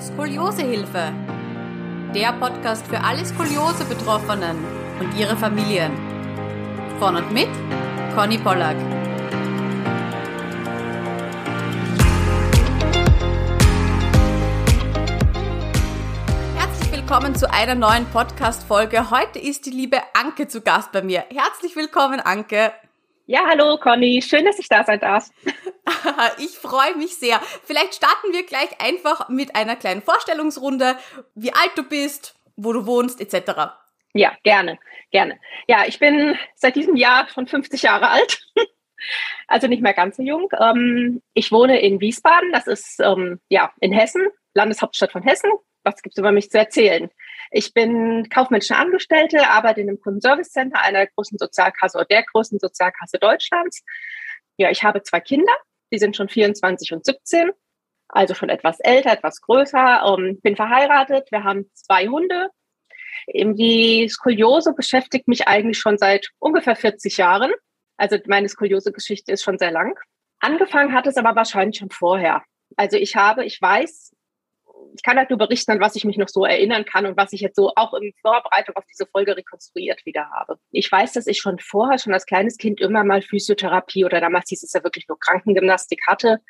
Skoliosehilfe. Der Podcast für alle Skoliose-Betroffenen und ihre Familien. Von und mit Conny Pollack. Herzlich willkommen zu einer neuen Podcast-Folge. Heute ist die liebe Anke zu Gast bei mir. Herzlich willkommen, Anke. Ja, hallo Conny, schön, dass ich da sein darf. ich freue mich sehr. Vielleicht starten wir gleich einfach mit einer kleinen Vorstellungsrunde, wie alt du bist, wo du wohnst, etc. Ja, gerne, gerne. Ja, ich bin seit diesem Jahr schon 50 Jahre alt, also nicht mehr ganz so jung. Ähm, ich wohne in Wiesbaden, das ist ähm, ja in Hessen, Landeshauptstadt von Hessen. Was gibt es über mich zu erzählen? Ich bin kaufmännische Angestellte, arbeite in einem Kundenservice-Center einer großen Sozialkasse oder der größten Sozialkasse Deutschlands. Ja, ich habe zwei Kinder, die sind schon 24 und 17, also schon etwas älter, etwas größer. Ähm, bin verheiratet, wir haben zwei Hunde. Die Skoliose beschäftigt mich eigentlich schon seit ungefähr 40 Jahren. Also meine Skoliose-Geschichte ist schon sehr lang. Angefangen hat es aber wahrscheinlich schon vorher. Also ich habe, ich weiß, ich kann halt nur berichten, an was ich mich noch so erinnern kann und was ich jetzt so auch in Vorbereitung auf diese Folge rekonstruiert wieder habe. Ich weiß, dass ich schon vorher, schon als kleines Kind immer mal Physiotherapie oder damals hieß es ja wirklich nur Krankengymnastik hatte.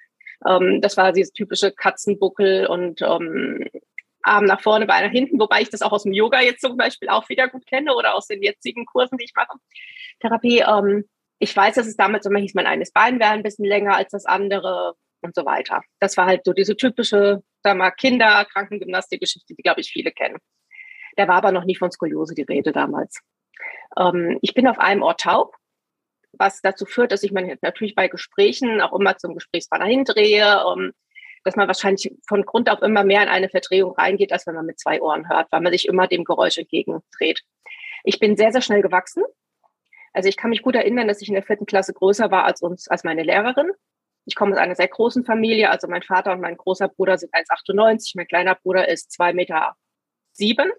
Ähm, das war dieses typische Katzenbuckel und ähm, Arm nach vorne, Bein nach hinten, wobei ich das auch aus dem Yoga jetzt zum Beispiel auch wieder gut kenne oder aus den jetzigen Kursen, die ich mache. Therapie. Ähm, ich weiß, dass es damals immer hieß, mein eines Bein wäre ein bisschen länger als das andere und so weiter. Das war halt so diese typische, sag mal, Kinder, Krankengymnastik-Geschichte, die, glaube ich, viele kennen. Da war aber noch nie von Skoliose die Rede damals. Ähm, ich bin auf einem Ort taub, was dazu führt, dass ich mir natürlich bei Gesprächen auch immer zum Gesprächspartner hindrehe, um, dass man wahrscheinlich von Grund auf immer mehr in eine Verdrehung reingeht, als wenn man mit zwei Ohren hört, weil man sich immer dem Geräusch entgegendreht. Ich bin sehr, sehr schnell gewachsen. Also ich kann mich gut erinnern, dass ich in der vierten Klasse größer war als uns, als meine Lehrerin. Ich komme aus einer sehr großen Familie. Also mein Vater und mein großer Bruder sind 1,98. Mein kleiner Bruder ist zwei Meter sieben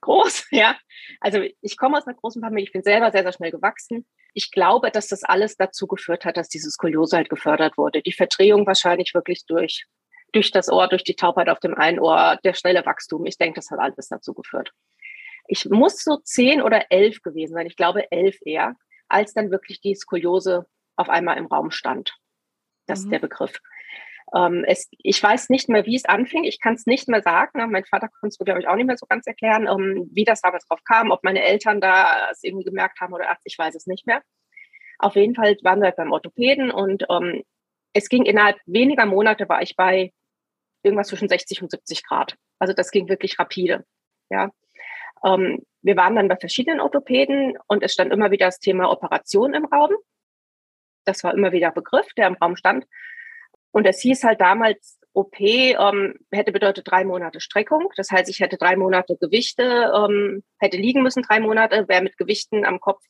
groß. Ja, also ich komme aus einer großen Familie. Ich bin selber sehr, sehr schnell gewachsen. Ich glaube, dass das alles dazu geführt hat, dass diese Skoliose halt gefördert wurde. Die Verdrehung wahrscheinlich wirklich durch, durch das Ohr, durch die Taubheit auf dem einen Ohr, der schnelle Wachstum. Ich denke, das hat alles dazu geführt. Ich muss so zehn oder elf gewesen sein. Ich glaube elf eher, als dann wirklich die Skoliose auf einmal im Raum stand. Das mhm. ist der Begriff. Ähm, es, ich weiß nicht mehr, wie es anfing. Ich kann es nicht mehr sagen. Mein Vater konnte es, glaube ich, auch nicht mehr so ganz erklären, ähm, wie das damals drauf kam, ob meine Eltern da es irgendwie gemerkt haben oder ich weiß es nicht mehr. Auf jeden Fall waren wir beim Orthopäden und ähm, es ging innerhalb weniger Monate war ich bei irgendwas zwischen 60 und 70 Grad. Also das ging wirklich rapide. Ja. Ähm, wir waren dann bei verschiedenen Orthopäden und es stand immer wieder das Thema Operation im Raum. Das war immer wieder Begriff, der im Raum stand. Und es hieß halt damals, OP ähm, hätte bedeutet drei Monate Streckung. Das heißt, ich hätte drei Monate Gewichte, ähm, hätte liegen müssen drei Monate, wäre mit Gewichten am Kopf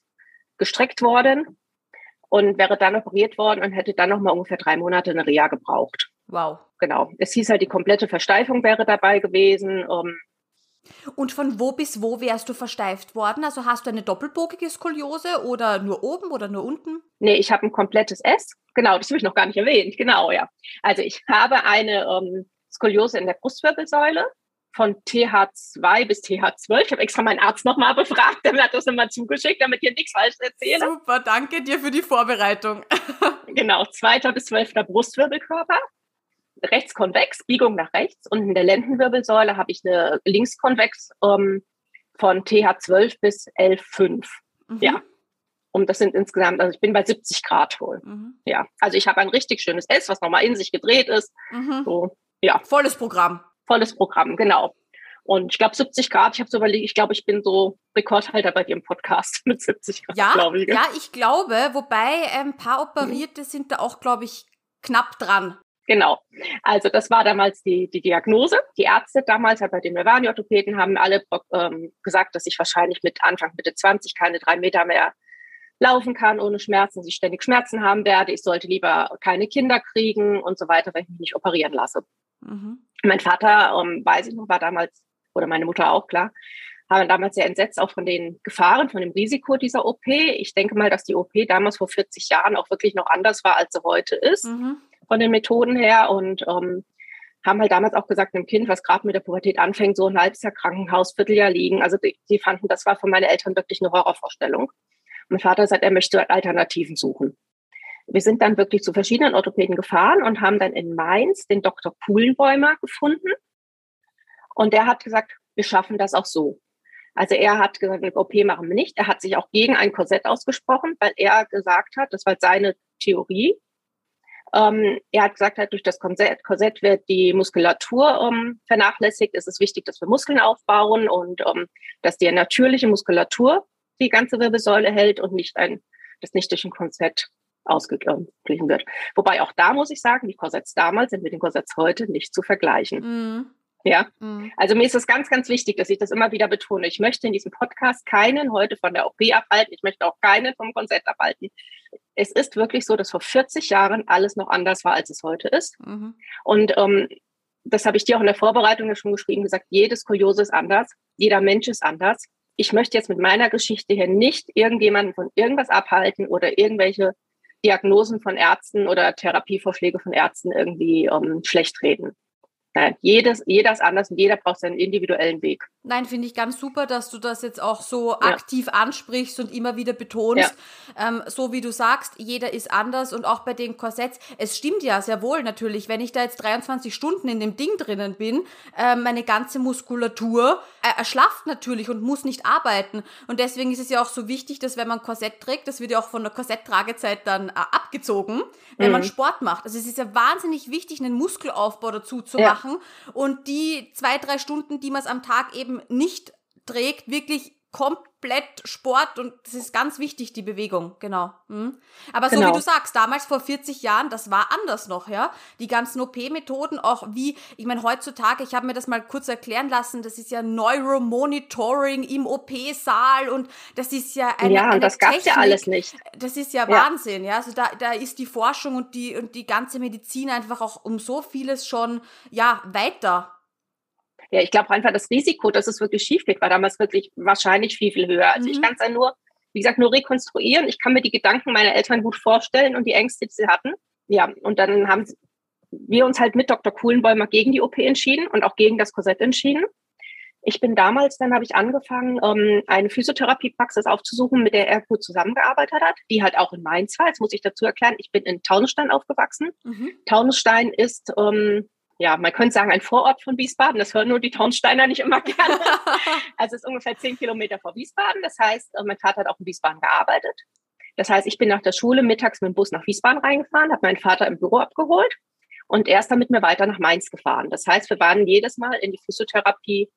gestreckt worden und wäre dann operiert worden und hätte dann nochmal ungefähr drei Monate eine Reha gebraucht. Wow. Genau. Es hieß halt, die komplette Versteifung wäre dabei gewesen. Ähm, und von wo bis wo wärst du versteift worden? Also hast du eine doppelbogige Skoliose oder nur oben oder nur unten? Nee, ich habe ein komplettes S. Genau, das habe ich noch gar nicht erwähnt. Genau, ja. Also ich habe eine ähm, Skoliose in der Brustwirbelsäule von TH2 bis TH12. Ich habe extra meinen Arzt nochmal befragt, der hat das nochmal zugeschickt, damit ihr nichts falsch erzähle. Super, danke dir für die Vorbereitung. genau, zweiter bis zwölfter Brustwirbelkörper rechtskonvex, Biegung nach rechts. Und in der Lendenwirbelsäule habe ich eine linkskonvex ähm, von TH12 bis L5. Mhm. Ja. Und das sind insgesamt, also ich bin bei 70 Grad wohl. Mhm. Ja. Also ich habe ein richtig schönes S, was nochmal in sich gedreht ist. Mhm. So, ja. Volles Programm. Volles Programm, genau. Und ich glaube 70 Grad, ich habe so überlegt, ich glaube, ich bin so Rekordhalter bei dir im Podcast mit 70 Grad, ja, glaube ich. Ja, ich glaube, wobei ein ähm, paar Operierte sind da auch, glaube ich, knapp dran. Genau. Also das war damals die, die Diagnose. Die Ärzte damals, bei den wir waren, die Orthopäden, haben alle ähm, gesagt, dass ich wahrscheinlich mit Anfang Mitte 20 keine drei Meter mehr laufen kann ohne Schmerzen, dass ich ständig Schmerzen haben werde. Ich sollte lieber keine Kinder kriegen und so weiter, wenn ich mich nicht operieren lasse. Mhm. Mein Vater, ähm, weiß ich noch, war damals, oder meine Mutter auch, klar, haben damals sehr entsetzt auch von den Gefahren, von dem Risiko dieser OP. Ich denke mal, dass die OP damals vor 40 Jahren auch wirklich noch anders war, als sie heute ist. Mhm von den Methoden her und ähm, haben halt damals auch gesagt, einem Kind, was gerade mit der Pubertät anfängt, so ein halbes Jahr Krankenhaus, Vierteljahr liegen. Also die, die fanden, das war für meine Eltern wirklich eine Horrorvorstellung. Mein Vater sagt, er möchte Alternativen suchen. Wir sind dann wirklich zu verschiedenen Orthopäden gefahren und haben dann in Mainz den Dr. Kuhlenbäumer gefunden. Und der hat gesagt, wir schaffen das auch so. Also er hat gesagt, eine OP machen wir nicht. Er hat sich auch gegen ein Korsett ausgesprochen, weil er gesagt hat, das war seine Theorie, ähm, er hat gesagt, halt, durch das Korsett, Korsett wird die Muskulatur ähm, vernachlässigt. Es ist wichtig, dass wir Muskeln aufbauen und ähm, dass die natürliche Muskulatur die ganze Wirbelsäule hält und nicht ein, das nicht durch ein Korsett ausgeglichen wird. Wobei auch da muss ich sagen, die Korsetts damals sind mit den Korsetts heute nicht zu vergleichen. Mhm. Ja, mhm. also mir ist es ganz, ganz wichtig, dass ich das immer wieder betone. Ich möchte in diesem Podcast keinen heute von der OP abhalten. Ich möchte auch keinen vom Korsett abhalten. Es ist wirklich so, dass vor 40 Jahren alles noch anders war, als es heute ist. Mhm. Und ähm, das habe ich dir auch in der Vorbereitung ja schon geschrieben, gesagt, jedes Kuriose ist anders, jeder Mensch ist anders. Ich möchte jetzt mit meiner Geschichte hier nicht irgendjemanden von irgendwas abhalten oder irgendwelche Diagnosen von Ärzten oder Therapievorschläge von Ärzten irgendwie ähm, schlecht reden. Nein, jedes, jeder ist anders und jeder braucht seinen individuellen Weg. Nein, finde ich ganz super, dass du das jetzt auch so ja. aktiv ansprichst und immer wieder betonst. Ja. Ähm, so wie du sagst, jeder ist anders und auch bei den Korsetts. Es stimmt ja sehr wohl natürlich, wenn ich da jetzt 23 Stunden in dem Ding drinnen bin, äh, meine ganze Muskulatur äh, erschlafft natürlich und muss nicht arbeiten. Und deswegen ist es ja auch so wichtig, dass wenn man Korsett trägt, das wird ja auch von der Korsetttragezeit dann äh, abgezogen, wenn mhm. man Sport macht. Also es ist ja wahnsinnig wichtig, einen Muskelaufbau dazu zu ja. machen machen und die zwei, drei Stunden, die man es am Tag eben nicht trägt, wirklich komplett Sport und das ist ganz wichtig, die Bewegung, genau. Mhm. Aber so genau. wie du sagst, damals vor 40 Jahren, das war anders noch, ja. Die ganzen OP-Methoden, auch wie, ich meine, heutzutage, ich habe mir das mal kurz erklären lassen, das ist ja Neuromonitoring im OP-Saal und das ist ja eine, Ja, und das gab es ja alles nicht. Das ist ja, ja, Wahnsinn, ja. Also da, da ist die Forschung und die, und die ganze Medizin einfach auch um so vieles schon, ja, weiter ja, ich glaube einfach das Risiko, dass es wirklich schief geht, war damals wirklich wahrscheinlich viel, viel höher. Also mhm. ich kann es ja nur, wie gesagt, nur rekonstruieren. Ich kann mir die Gedanken meiner Eltern gut vorstellen und die Ängste, die sie hatten. Ja, und dann haben wir uns halt mit Dr. Kuhlenbäumer gegen die OP entschieden und auch gegen das Korsett entschieden. Ich bin damals, dann habe ich angefangen, ähm, eine Physiotherapiepraxis aufzusuchen, mit der er gut zusammengearbeitet hat, die halt auch in Mainz war. Jetzt muss ich dazu erklären, ich bin in Taunusstein aufgewachsen. Mhm. Taunusstein ist ähm, ja, man könnte sagen, ein Vorort von Wiesbaden. Das hören nur die Taunsteiner nicht immer gerne. also es ist ungefähr zehn Kilometer vor Wiesbaden. Das heißt, äh, mein Vater hat auch in Wiesbaden gearbeitet. Das heißt, ich bin nach der Schule mittags mit dem Bus nach Wiesbaden reingefahren, habe meinen Vater im Büro abgeholt und er ist dann mit mir weiter nach Mainz gefahren. Das heißt, wir waren jedes Mal in die Physiotherapie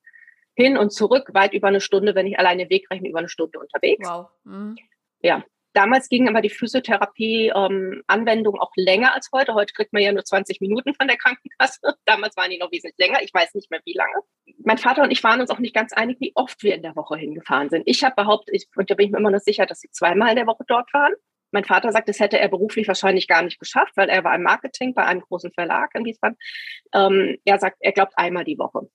hin und zurück weit über eine Stunde, wenn ich alleine Weg rechne, über eine Stunde unterwegs. Wow. Mhm. Ja, Damals ging aber die Physiotherapie-Anwendung ähm, auch länger als heute. Heute kriegt man ja nur 20 Minuten von der Krankenkasse. Damals waren die noch wesentlich länger. Ich weiß nicht mehr, wie lange. Mein Vater und ich waren uns auch nicht ganz einig, wie oft wir in der Woche hingefahren sind. Ich habe behauptet, ich, und da bin ich mir immer noch sicher, dass sie zweimal in der Woche dort waren. Mein Vater sagt, das hätte er beruflich wahrscheinlich gar nicht geschafft, weil er war im Marketing bei einem großen Verlag in Wiesbaden. Ähm, er sagt, er glaubt einmal die Woche.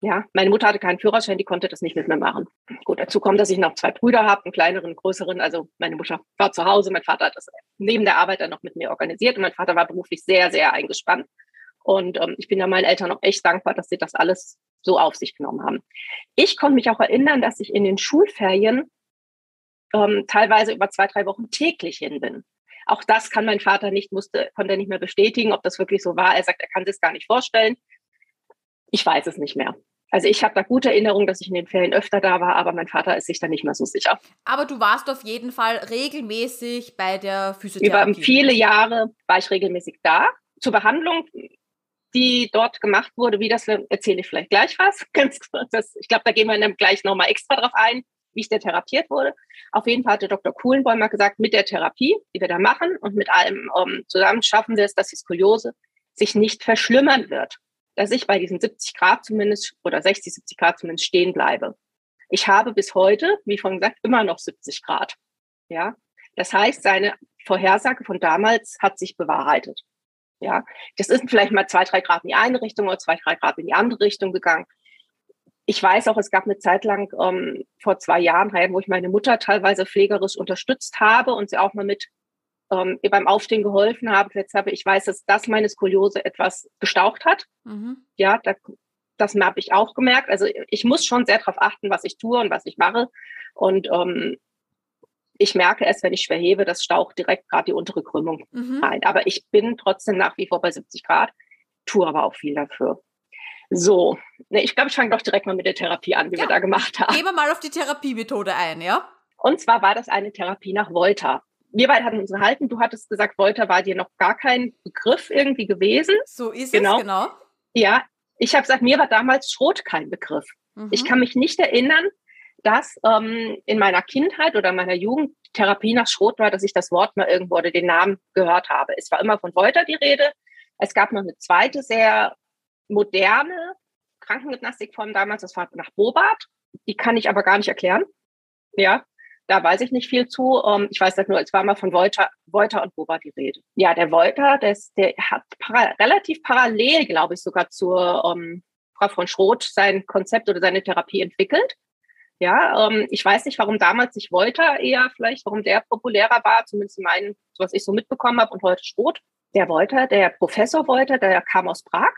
Ja, meine Mutter hatte keinen Führerschein, die konnte das nicht mit mir machen. Gut, dazu kommt, dass ich noch zwei Brüder habe, einen kleineren, einen größeren. Also meine Mutter war zu Hause, mein Vater hat das neben der Arbeit dann noch mit mir organisiert und mein Vater war beruflich sehr, sehr eingespannt. Und ähm, ich bin ja meinen Eltern auch echt dankbar, dass sie das alles so auf sich genommen haben. Ich konnte mich auch erinnern, dass ich in den Schulferien ähm, teilweise über zwei, drei Wochen täglich hin bin. Auch das kann mein Vater nicht, musste, konnte er nicht mehr bestätigen, ob das wirklich so war. Er sagt, er kann sich gar nicht vorstellen. Ich weiß es nicht mehr. Also ich habe da gute Erinnerungen, dass ich in den Ferien öfter da war, aber mein Vater ist sich da nicht mehr so sicher. Aber du warst auf jeden Fall regelmäßig bei der Physiotherapie. Über viele Jahre war ich regelmäßig da. Zur Behandlung, die dort gemacht wurde, wie das erzähle ich vielleicht gleich was. Das, ich glaube, da gehen wir dann gleich nochmal extra drauf ein, wie ich da therapiert wurde. Auf jeden Fall hatte Dr. Kuhlenbäumer gesagt, mit der Therapie, die wir da machen und mit allem um, ähm, zusammen schaffen wir es, dass die Skoliose sich nicht verschlimmern wird dass ich bei diesen 70 Grad zumindest oder 60, 70 Grad zumindest stehen bleibe. Ich habe bis heute, wie vorhin gesagt, immer noch 70 Grad. Ja, das heißt, seine Vorhersage von damals hat sich bewahrheitet. Ja, das ist vielleicht mal zwei, drei Grad in die eine Richtung oder zwei, drei Grad in die andere Richtung gegangen. Ich weiß auch, es gab eine Zeit lang ähm, vor zwei Jahren, wo ich meine Mutter teilweise pflegerisch unterstützt habe und sie auch mal mit ähm, ihr beim Aufstehen geholfen habe, jetzt habe ich weiß, dass das meine Skoliose etwas gestaucht hat. Mhm. Ja, da, das habe ich auch gemerkt. Also ich muss schon sehr darauf achten, was ich tue und was ich mache. Und ähm, ich merke es, wenn ich schwer hebe, das staucht direkt gerade die untere Krümmung mhm. rein. Aber ich bin trotzdem nach wie vor bei 70 Grad, tue aber auch viel dafür. So, ne, ich glaube, ich fange doch direkt mal mit der Therapie an, die ja. wir da gemacht haben. Gehen wir mal auf die Therapiemethode ein, ja? Und zwar war das eine Therapie nach Volta. Wir beide hatten uns unterhalten. Du hattest gesagt, Volta war dir noch gar kein Begriff irgendwie gewesen. So ist genau. es, genau. Ja, ich habe gesagt, mir war damals Schrot kein Begriff. Mhm. Ich kann mich nicht erinnern, dass ähm, in meiner Kindheit oder meiner Jugend Therapie nach Schrot war, dass ich das Wort mal irgendwo oder den Namen gehört habe. Es war immer von Wolter die Rede. Es gab noch eine zweite sehr moderne Krankengymnastikform damals, das war nach Bobart. Die kann ich aber gar nicht erklären. Ja, da weiß ich nicht viel zu. Ähm, ich weiß das nur, es war mal von Wolter, Wolter und Bobart die Rede. Ja, der Wolter, das, der hat para relativ parallel, glaube ich, sogar zur ähm, Frau von Schroth sein Konzept oder seine Therapie entwickelt. Ja, ähm, ich weiß nicht, warum damals nicht Wolter eher vielleicht, warum der populärer war, zumindest in meinen, was ich so mitbekommen habe und heute Schrot. Der Wolter, der Professor Wolter, der kam aus Prag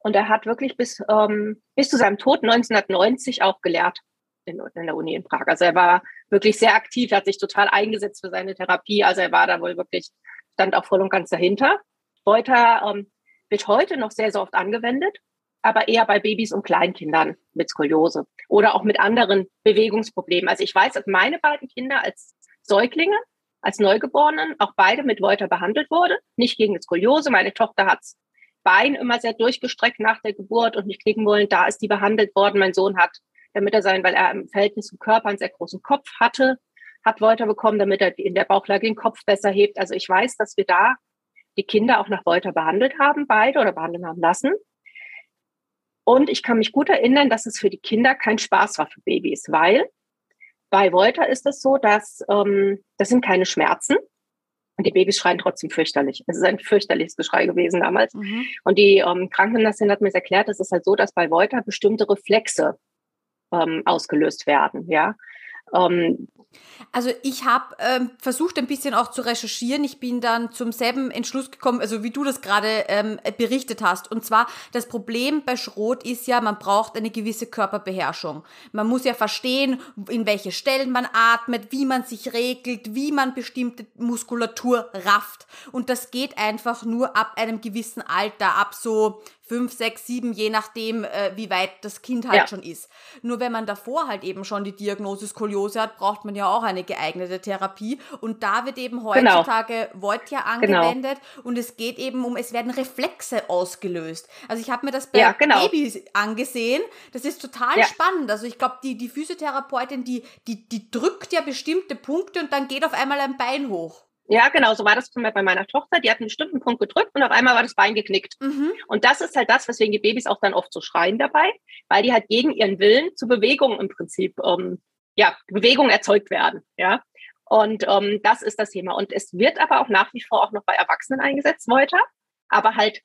und er hat wirklich bis, ähm, bis zu seinem Tod 1990 auch gelehrt in, in der Uni in Prag. Also er war wirklich sehr aktiv, er hat sich total eingesetzt für seine Therapie. Also er war da wohl wirklich, stand auch voll und ganz dahinter. Wolter ähm, wird heute noch sehr, sehr oft angewendet aber eher bei Babys und Kleinkindern mit Skoliose oder auch mit anderen Bewegungsproblemen. Also ich weiß, dass meine beiden Kinder als Säuglinge, als Neugeborenen, auch beide mit Wolter behandelt wurde. Nicht gegen Skoliose. Meine Tochter hat's Bein immer sehr durchgestreckt nach der Geburt und nicht klicken wollen. Da ist die behandelt worden. Mein Sohn hat, damit er sein, weil er im Verhältnis zum Körper einen sehr großen Kopf hatte, hat Wolter bekommen, damit er in der Bauchlage den Kopf besser hebt. Also ich weiß, dass wir da die Kinder auch nach Wolter behandelt haben, beide oder behandeln haben lassen. Und ich kann mich gut erinnern, dass es für die Kinder kein Spaß war für Babys, weil bei Wolter ist es so, dass ähm, das sind keine Schmerzen. Und die Babys schreien trotzdem fürchterlich. Es ist ein fürchterliches Geschrei gewesen damals. Mhm. Und die ähm, Krankenlassin hat mir erklärt, es ist halt so, dass bei Wolter bestimmte Reflexe ähm, ausgelöst werden. Ja, ähm, also ich habe ähm, versucht ein bisschen auch zu recherchieren. Ich bin dann zum selben Entschluss gekommen, also wie du das gerade ähm, berichtet hast. Und zwar das Problem bei Schrot ist ja, man braucht eine gewisse Körperbeherrschung. Man muss ja verstehen, in welche Stellen man atmet, wie man sich regelt, wie man bestimmte Muskulatur rafft. Und das geht einfach nur ab einem gewissen Alter, ab so fünf, sechs, sieben, je nachdem, äh, wie weit das Kind halt ja. schon ist. Nur wenn man davor halt eben schon die Diagnose Skoliose hat, braucht man ja auch eine geeignete Therapie. Und da wird eben genau. heutzutage genau. Voitia angewendet genau. und es geht eben um, es werden Reflexe ausgelöst. Also ich habe mir das bei ja, genau. Babys angesehen. Das ist total ja. spannend. Also ich glaube, die, die Physiotherapeutin, die, die, die drückt ja bestimmte Punkte und dann geht auf einmal ein Bein hoch. Ja, genau, so war das zum Beispiel bei meiner Tochter. Die hat einen bestimmten Punkt gedrückt und auf einmal war das Bein geknickt. Mhm. Und das ist halt das, weswegen die Babys auch dann oft so schreien dabei, weil die halt gegen ihren Willen zu Bewegungen im Prinzip, ähm, ja, Bewegungen erzeugt werden, ja. Und ähm, das ist das Thema. Und es wird aber auch nach wie vor auch noch bei Erwachsenen eingesetzt, Wolter, aber halt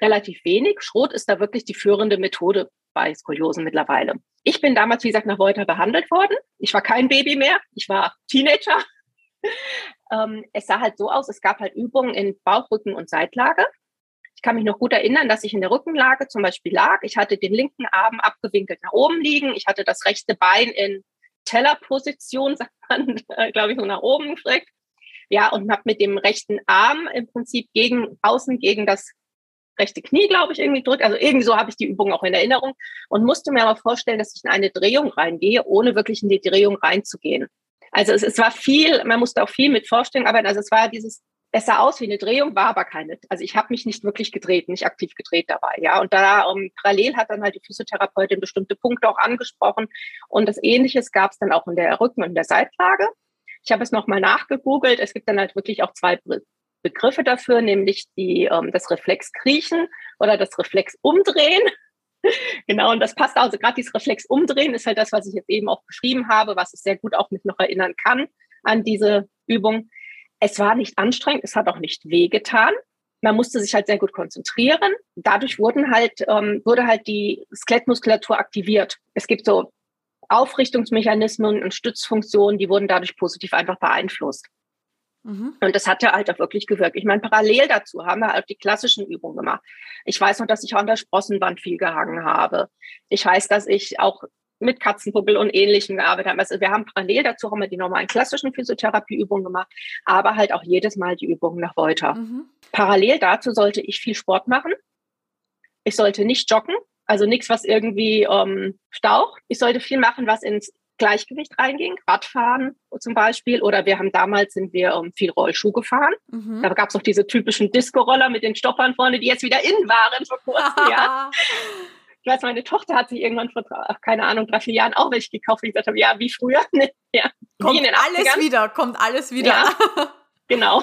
relativ wenig. Schrot ist da wirklich die führende Methode bei Skoliosen mittlerweile. Ich bin damals, wie gesagt, nach Wolter behandelt worden. Ich war kein Baby mehr, ich war Teenager ähm, es sah halt so aus, es gab halt Übungen in Bauchrücken und Seitlage. Ich kann mich noch gut erinnern, dass ich in der Rückenlage zum Beispiel lag. Ich hatte den linken Arm abgewinkelt nach oben liegen. Ich hatte das rechte Bein in Tellerposition, äh, glaube ich, so nach oben gestreckt. Ja, und habe mit dem rechten Arm im Prinzip gegen außen gegen das rechte Knie, glaube ich, irgendwie drückt. Also irgendwie so habe ich die Übung auch in Erinnerung und musste mir aber vorstellen, dass ich in eine Drehung reingehe, ohne wirklich in die Drehung reinzugehen. Also es, es war viel, man musste auch viel mit Vorstellung arbeiten. Also es war dieses, es sah aus wie eine Drehung, war aber keine. Also ich habe mich nicht wirklich gedreht, nicht aktiv gedreht dabei. Ja, und da um, ähm, parallel hat dann halt die Physiotherapeutin bestimmte Punkte auch angesprochen. Und das Ähnliches gab es dann auch in der Rücken- und der Seitlage. Ich habe es nochmal nachgegoogelt. Es gibt dann halt wirklich auch zwei Begriffe dafür, nämlich die, ähm, das Reflexkriechen oder das Reflexumdrehen. genau, und das passt also gerade dieses Reflex umdrehen ist halt das, was ich jetzt eben auch beschrieben habe, was ich sehr gut auch mich noch erinnern kann an diese Übung. Es war nicht anstrengend, es hat auch nicht wehgetan. Man musste sich halt sehr gut konzentrieren. Dadurch wurden halt, ähm, wurde halt die Skelettmuskulatur aktiviert. Es gibt so Aufrichtungsmechanismen und Stützfunktionen, die wurden dadurch positiv einfach beeinflusst. Mhm. Und das hat ja halt auch wirklich gewirkt. Ich meine, parallel dazu haben wir halt die klassischen Übungen gemacht. Ich weiß noch, dass ich auch an der Sprossenwand viel gehangen habe. Ich weiß, dass ich auch mit Katzenpuppel und Ähnlichem gearbeitet habe. Also wir haben parallel dazu haben wir die normalen klassischen Physiotherapieübungen gemacht, aber halt auch jedes Mal die Übungen nach Volta. Mhm. Parallel dazu sollte ich viel Sport machen. Ich sollte nicht joggen, also nichts, was irgendwie ähm, staucht. Ich sollte viel machen, was ins Gleichgewicht reinging, Radfahren zum Beispiel. Oder wir haben damals sind wir um, ähm, viel Rollschuh gefahren. Mhm. Da gab es noch diese typischen Disco-Roller mit den Stoppern vorne, die jetzt wieder in waren vor kurzem. ja. Ich weiß, meine Tochter hat sich irgendwann vor, keine Ahnung, drei, vier Jahren auch welche gekauft. Ich gesagt habe, ja, wie früher. ja, kommt alles wieder, kommt alles wieder. Ja, genau.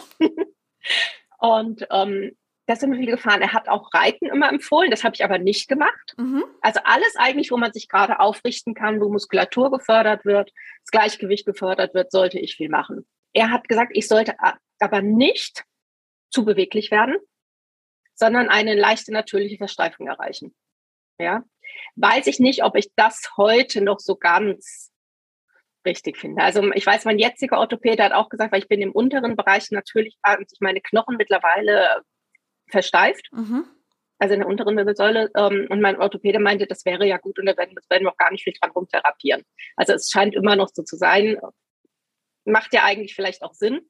Und ähm, da sind wir viel gefahren. Er hat auch Reiten immer empfohlen, das habe ich aber nicht gemacht. Mhm. Also alles eigentlich, wo man sich gerade aufrichten kann, wo Muskulatur gefördert wird, das Gleichgewicht gefördert wird, sollte ich viel machen. Er hat gesagt, ich sollte aber nicht zu beweglich werden, sondern eine leichte natürliche Versteifung erreichen. Ja, weiß ich nicht, ob ich das heute noch so ganz richtig finde. Also ich weiß, mein jetziger Orthopäde hat auch gesagt, weil ich bin im unteren Bereich natürlich, meine Knochen mittlerweile versteift. Mhm. Also in der unteren Wirbelsäule. Ähm, und mein Orthopäde meinte, das wäre ja gut und da werden, das werden wir auch gar nicht viel dran rumtherapieren. Also es scheint immer noch so zu sein. Macht ja eigentlich vielleicht auch Sinn,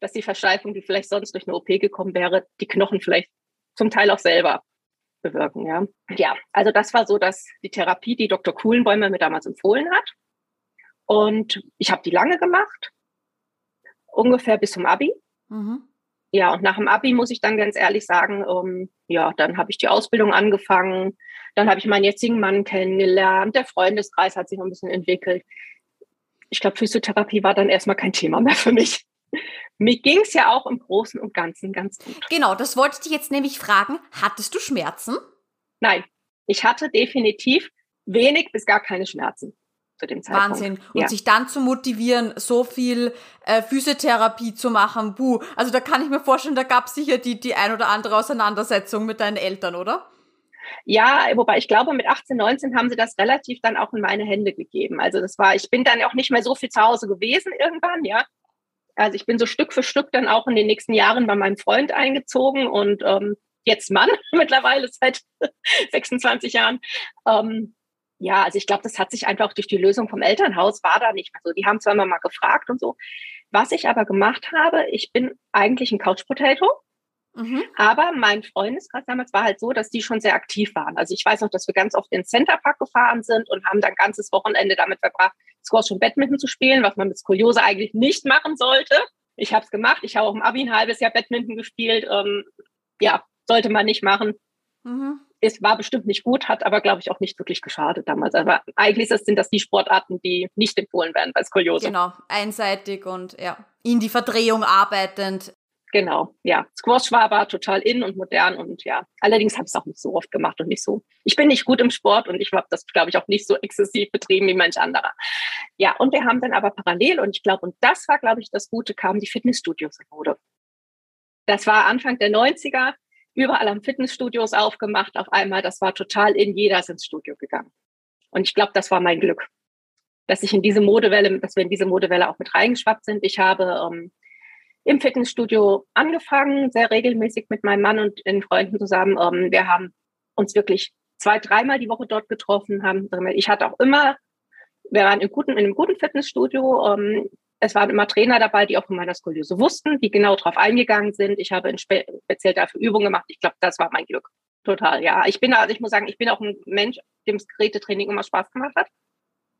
dass die Versteifung, die vielleicht sonst durch eine OP gekommen wäre, die Knochen vielleicht zum Teil auch selber bewirken. Ja, ja also das war so, dass die Therapie, die Dr. Kuhlenbäumer mir damals empfohlen hat. Und ich habe die lange gemacht, ungefähr bis zum Abi. Mhm. Ja, und nach dem Abi muss ich dann ganz ehrlich sagen, ähm, ja, dann habe ich die Ausbildung angefangen, dann habe ich meinen jetzigen Mann kennengelernt, der Freundeskreis hat sich noch ein bisschen entwickelt. Ich glaube, Physiotherapie war dann erstmal kein Thema mehr für mich. Mir ging es ja auch im Großen und Ganzen ganz gut. Genau, das wollte ich dich jetzt nämlich fragen. Hattest du Schmerzen? Nein, ich hatte definitiv wenig bis gar keine Schmerzen zu dem Zeitpunkt. Wahnsinn. Und ja. sich dann zu motivieren, so viel äh, Physiotherapie zu machen, buh. Also da kann ich mir vorstellen, da gab es sicher die, die ein oder andere Auseinandersetzung mit deinen Eltern, oder? Ja, wobei ich glaube, mit 18, 19 haben sie das relativ dann auch in meine Hände gegeben. Also das war, ich bin dann auch nicht mehr so viel zu Hause gewesen irgendwann, ja. Also ich bin so Stück für Stück dann auch in den nächsten Jahren bei meinem Freund eingezogen und ähm, jetzt Mann mittlerweile seit 26 Jahren. Ähm, ja, also ich glaube, das hat sich einfach durch die Lösung vom Elternhaus war da nicht mehr so. Die haben zwar immer mal gefragt und so. Was ich aber gemacht habe, ich bin eigentlich ein Couch Potato. Mhm. Aber mein Freundeskreis damals war halt so, dass die schon sehr aktiv waren. Also ich weiß noch, dass wir ganz oft in den Centerpark gefahren sind und haben dann ganzes Wochenende damit verbracht, Squash und Badminton zu spielen, was man mit Skoliose eigentlich nicht machen sollte. Ich habe es gemacht. Ich habe auch im Abi ein halbes Jahr Badminton gespielt. Ähm, ja, sollte man nicht machen. Mhm es war bestimmt nicht gut, hat aber, glaube ich, auch nicht wirklich geschadet damals. Aber eigentlich sind das die Sportarten, die nicht empfohlen werden bei Skoliose. Genau, einseitig und ja, in die Verdrehung arbeitend. Genau, ja. Squash war aber total in und modern und ja. Allerdings habe ich es auch nicht so oft gemacht und nicht so. Ich bin nicht gut im Sport und ich habe das, glaube ich, auch nicht so exzessiv betrieben wie manch anderer. Ja, und wir haben dann aber parallel und ich glaube, und das war, glaube ich, das Gute, kamen die Fitnessstudios in Mode. Das war Anfang der 90er überall am Fitnessstudios aufgemacht auf einmal. Das war total in, jeder ist ins Studio gegangen. Und ich glaube, das war mein Glück, dass ich in diese Modewelle, dass wir in diese Modewelle auch mit reingeschwappt sind. Ich habe ähm, im Fitnessstudio angefangen, sehr regelmäßig mit meinem Mann und den Freunden zusammen. Ähm, wir haben uns wirklich zwei, dreimal die Woche dort getroffen. Haben, ich hatte auch immer, wir waren in, guten, in einem guten Fitnessstudio. Ähm, es waren immer Trainer dabei, die auch von meiner Skoliose wussten, die genau darauf eingegangen sind. Ich habe spe speziell dafür Übungen gemacht. Ich glaube, das war mein Glück. Total, ja. Ich bin, also ich muss sagen, ich bin auch ein Mensch, dem das Gerätetraining immer Spaß gemacht hat.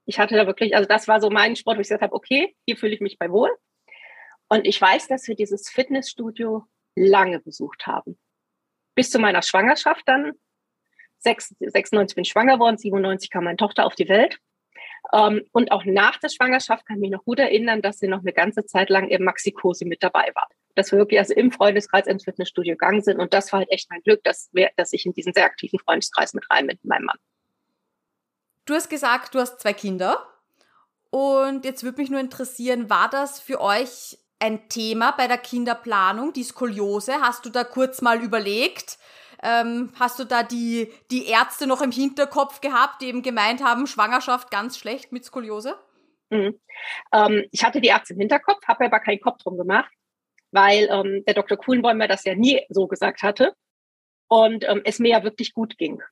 Ich hatte da wirklich, also das war so mein Sport, wo ich gesagt habe, okay, hier fühle ich mich bei wohl. Und ich weiß, dass wir dieses Fitnessstudio lange besucht haben. Bis zu meiner Schwangerschaft dann. 96 bin ich schwanger geworden, 97 kam meine Tochter auf die Welt. Ähm, und auch nach der Schwangerschaft kann ich mich noch gut erinnern, dass sie noch eine ganze Zeit lang im Maxikosi mit dabei war. Dass wir wirklich also im Freundeskreis ins Fitnessstudio gegangen sind. Und das war halt echt mein Glück, dass, wir, dass ich in diesen sehr aktiven Freundeskreis mit rein bin mit meinem Mann. Du hast gesagt, du hast zwei Kinder. Und jetzt würde mich nur interessieren, war das für euch ein Thema bei der Kinderplanung, die Skoliose? Hast du da kurz mal überlegt, ähm, hast du da die, die Ärzte noch im Hinterkopf gehabt, die eben gemeint haben, Schwangerschaft ganz schlecht mit Skoliose? Mhm. Ähm, ich hatte die Ärzte im Hinterkopf, habe aber keinen Kopf drum gemacht. weil ähm, der Dr. Kuhlenbäumer das ja nie so gesagt hatte und ähm, es mir ja wirklich gut ging.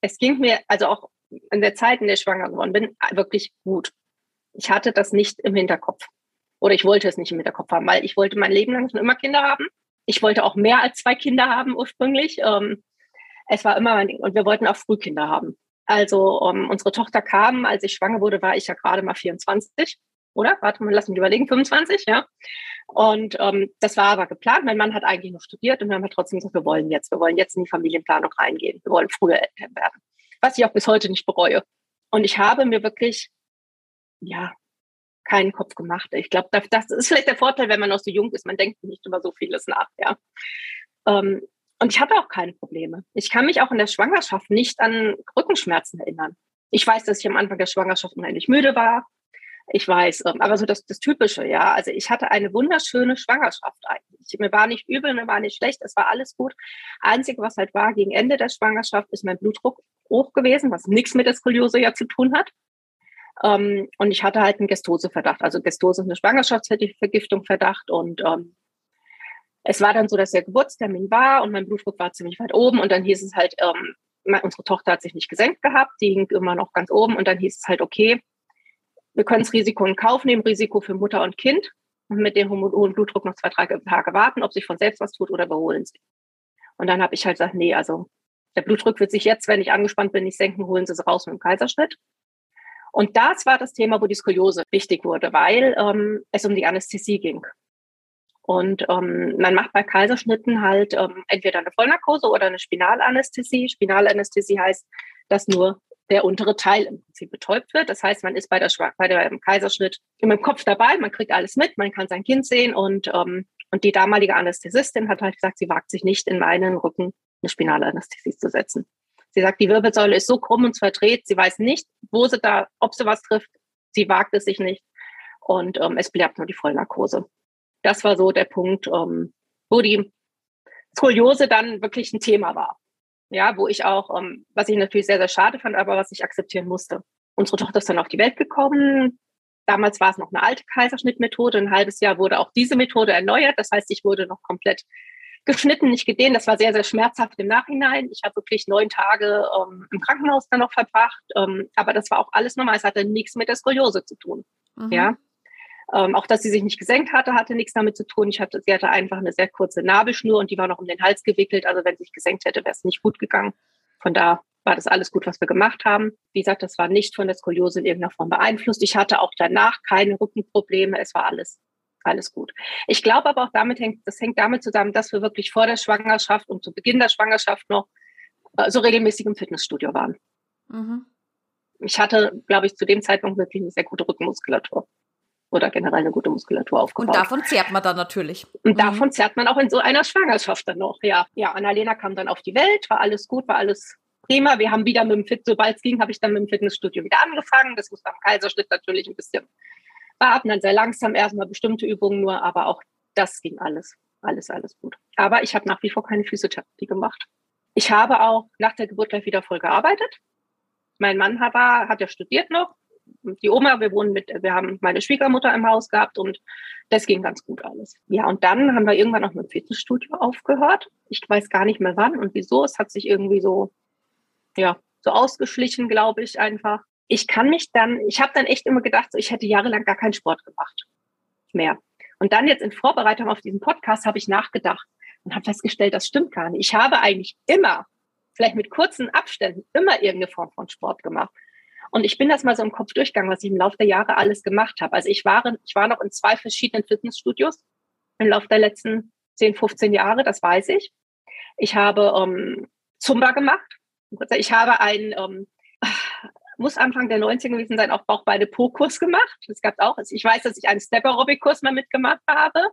Es ging mir also auch in der Zeit, in der ich schwanger geworden bin, wirklich gut. Ich hatte das nicht im Hinterkopf oder ich wollte es nicht im Hinterkopf haben, weil ich wollte mein Leben lang schon immer Kinder haben. Ich wollte auch mehr als zwei Kinder haben ursprünglich. Ähm, es war immer mein Ding und wir wollten auch Frühkinder haben. Also ähm, unsere Tochter kam, als ich schwanger wurde, war ich ja gerade mal 24, oder? Warte mal, lass mich überlegen, 25, ja. Und ähm, das war aber geplant. Mein Mann hat eigentlich noch studiert und wir haben halt trotzdem gesagt, wir wollen jetzt, wir wollen jetzt in die Familienplanung reingehen. Wir wollen früher Eltern werden. Was ich auch bis heute nicht bereue. Und ich habe mir wirklich, ja, keinen Kopf gemacht. Ich glaube, das ist vielleicht der Vorteil, wenn man noch so jung ist. Man denkt nicht über so vieles nach, ja. Ähm, und ich hatte auch keine Probleme. Ich kann mich auch in der Schwangerschaft nicht an Rückenschmerzen erinnern. Ich weiß, dass ich am Anfang der Schwangerschaft unheimlich müde war. Ich weiß, ähm, aber so das, das Typische, ja. Also ich hatte eine wunderschöne Schwangerschaft eigentlich. Mir war nicht übel, mir war nicht schlecht, es war alles gut. Einzige, was halt war, gegen Ende der Schwangerschaft ist mein Blutdruck hoch gewesen, was nichts mit der Skoliose ja zu tun hat. Ähm, und ich hatte halt einen Gestoseverdacht. Also Gestose ist eine Schwangerschaftsvergiftung Verdacht und ähm, es war dann so, dass der Geburtstermin war und mein Blutdruck war ziemlich weit oben und dann hieß es halt, ähm, unsere Tochter hat sich nicht gesenkt gehabt, die hing immer noch ganz oben und dann hieß es halt, okay, wir können das Risiko in Kauf nehmen, Risiko für Mutter und Kind und mit dem hohen Blutdruck noch zwei, drei Tage warten, ob sich von selbst was tut oder überholen sie. Und dann habe ich halt gesagt, nee, also der Blutdruck wird sich jetzt, wenn ich angespannt bin, nicht senken, holen Sie es raus mit dem Kaiserschnitt. Und das war das Thema, wo die Skoliose wichtig wurde, weil ähm, es um die Anästhesie ging. Und ähm, man macht bei Kaiserschnitten halt ähm, entweder eine Vollnarkose oder eine Spinalanästhesie. Spinalanästhesie heißt, dass nur der untere Teil im Prinzip betäubt wird. Das heißt, man ist bei der, bei der Kaiserschnitt immer im Kopf dabei, man kriegt alles mit, man kann sein Kind sehen und, ähm, und die damalige Anästhesistin hat halt gesagt, sie wagt sich nicht in meinen Rücken eine Spinalanästhesie zu setzen. Sie sagt, die Wirbelsäule ist so krumm und verdreht, sie weiß nicht, wo sie da, ob sie was trifft. Sie wagt es sich nicht. Und ähm, es bleibt nur die Vollnarkose das war so der Punkt, ähm, wo die Skoliose dann wirklich ein Thema war. Ja, wo ich auch, ähm, was ich natürlich sehr, sehr schade fand, aber was ich akzeptieren musste. Unsere Tochter ist dann auf die Welt gekommen. Damals war es noch eine alte Kaiserschnittmethode. Ein halbes Jahr wurde auch diese Methode erneuert. Das heißt, ich wurde noch komplett geschnitten, nicht gedehnt. Das war sehr, sehr schmerzhaft im Nachhinein. Ich habe wirklich neun Tage ähm, im Krankenhaus dann noch verbracht. Ähm, aber das war auch alles normal. Es hatte nichts mit der Skoliose zu tun. Mhm. Ja, ähm, auch dass sie sich nicht gesenkt hatte, hatte nichts damit zu tun. Ich hatte, sie hatte einfach eine sehr kurze Nabelschnur und die war noch um den Hals gewickelt. Also wenn sie sich gesenkt hätte, wäre es nicht gut gegangen. Von da war das alles gut, was wir gemacht haben. Wie gesagt, das war nicht von der Skoliose in irgendeiner Form beeinflusst. Ich hatte auch danach keine Rückenprobleme. Es war alles, alles gut. Ich glaube aber auch damit hängt, das hängt damit zusammen, dass wir wirklich vor der Schwangerschaft und zu Beginn der Schwangerschaft noch äh, so regelmäßig im Fitnessstudio waren. Mhm. Ich hatte, glaube ich, zu dem Zeitpunkt wirklich eine sehr gute Rückenmuskulatur oder generell eine gute Muskulatur aufgebaut. Und davon zehrt man dann natürlich. Und mhm. davon zehrt man auch in so einer Schwangerschaft dann noch, ja. Ja, Annalena kam dann auf die Welt, war alles gut, war alles prima. Wir haben wieder mit dem Fit, sobald es ging, habe ich dann mit dem Fitnessstudio wieder angefangen. Das muss am Kaiserschnitt natürlich ein bisschen dann sehr langsam erstmal bestimmte Übungen nur, aber auch das ging alles, alles, alles gut. Aber ich habe nach wie vor keine Physiotherapie gemacht. Ich habe auch nach der Geburt gleich wieder voll gearbeitet. Mein Mann hat, hat ja studiert noch, die Oma, wir wohnen mit, wir haben meine Schwiegermutter im Haus gehabt und das ging ganz gut alles. Ja, und dann haben wir irgendwann auch mit dem Fitnessstudio aufgehört. Ich weiß gar nicht mehr wann und wieso. Es hat sich irgendwie so, ja, so ausgeschlichen, glaube ich, einfach. Ich kann mich dann, ich habe dann echt immer gedacht, so, ich hätte jahrelang gar keinen Sport gemacht. Mehr. Und dann jetzt in Vorbereitung auf diesen Podcast habe ich nachgedacht und habe festgestellt, das stimmt gar nicht. Ich habe eigentlich immer, vielleicht mit kurzen Abständen, immer irgendeine Form von Sport gemacht. Und ich bin das mal so im Kopf durchgegangen, was ich im Laufe der Jahre alles gemacht habe. Also ich war, ich war noch in zwei verschiedenen Fitnessstudios im Laufe der letzten 10, 15 Jahre, das weiß ich. Ich habe ähm, Zumba gemacht. Ich habe einen, ähm, muss Anfang der 90er gewesen sein, auch Bauchbeine Po-Kurs gemacht. Das gab auch. Ich weiß, dass ich einen Step-Aerobic-Kurs mal mitgemacht habe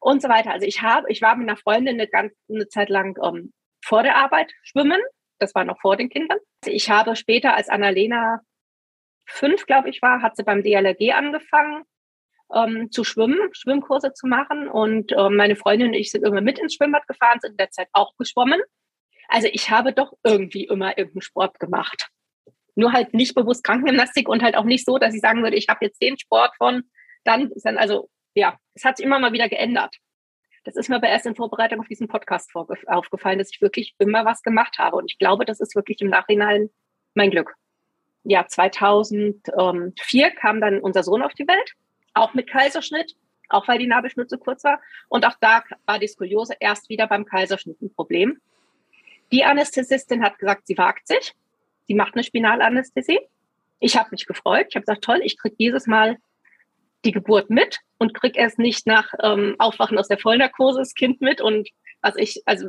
und so weiter. Also ich habe, ich war mit einer Freundin eine ganze eine Zeit lang ähm, vor der Arbeit schwimmen das war noch vor den Kindern. Ich habe später, als Annalena fünf, glaube ich, war, hat sie beim DLRG angefangen ähm, zu schwimmen, Schwimmkurse zu machen. Und ähm, meine Freundin und ich sind immer mit ins Schwimmbad gefahren, sind in der Zeit auch geschwommen. Also ich habe doch irgendwie immer irgendeinen Sport gemacht. Nur halt nicht bewusst Krankengymnastik und halt auch nicht so, dass ich sagen würde, ich habe jetzt den Sport von, dann dann also, ja, es hat sich immer mal wieder geändert. Das ist mir aber erst in Vorbereitung auf diesen Podcast aufgefallen, dass ich wirklich immer was gemacht habe. Und ich glaube, das ist wirklich im Nachhinein mein Glück. Ja, 2004 kam dann unser Sohn auf die Welt, auch mit Kaiserschnitt, auch weil die Nabelschnur zu kurz war. Und auch da war die Skoliose erst wieder beim Kaiserschnitt ein Problem. Die Anästhesistin hat gesagt, sie wagt sich. Sie macht eine Spinalanästhesie. Ich habe mich gefreut. Ich habe gesagt, toll, ich kriege dieses Mal die Geburt mit und kriege erst nicht nach ähm, Aufwachen aus der Vollnarkose das Kind mit und was ich, also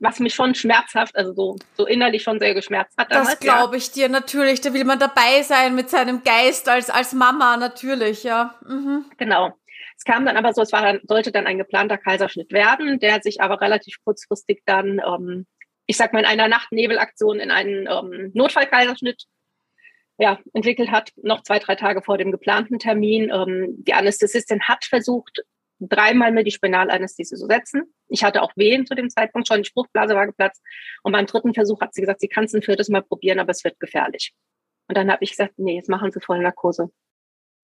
was mich schon schmerzhaft, also so, so innerlich schon sehr geschmerzt hat. Damals, das glaube ich dir natürlich. Da will man dabei sein mit seinem Geist als, als Mama natürlich, ja. Mhm. Genau. Es kam dann aber so, es war dann, sollte dann ein geplanter Kaiserschnitt werden, der sich aber relativ kurzfristig dann, ähm, ich sag mal, in einer Nachtnebelaktion in einen ähm, Notfallkaiserschnitt ja, entwickelt hat, noch zwei, drei Tage vor dem geplanten Termin. Ähm, die Anästhesistin hat versucht, dreimal mir die Spinalanästhesie zu setzen. Ich hatte auch Wehen zu dem Zeitpunkt schon, die Spruchblase war geplatzt. Und beim dritten Versuch hat sie gesagt, sie kann es ein viertes Mal probieren, aber es wird gefährlich. Und dann habe ich gesagt, nee, jetzt machen Sie Vollnarkose.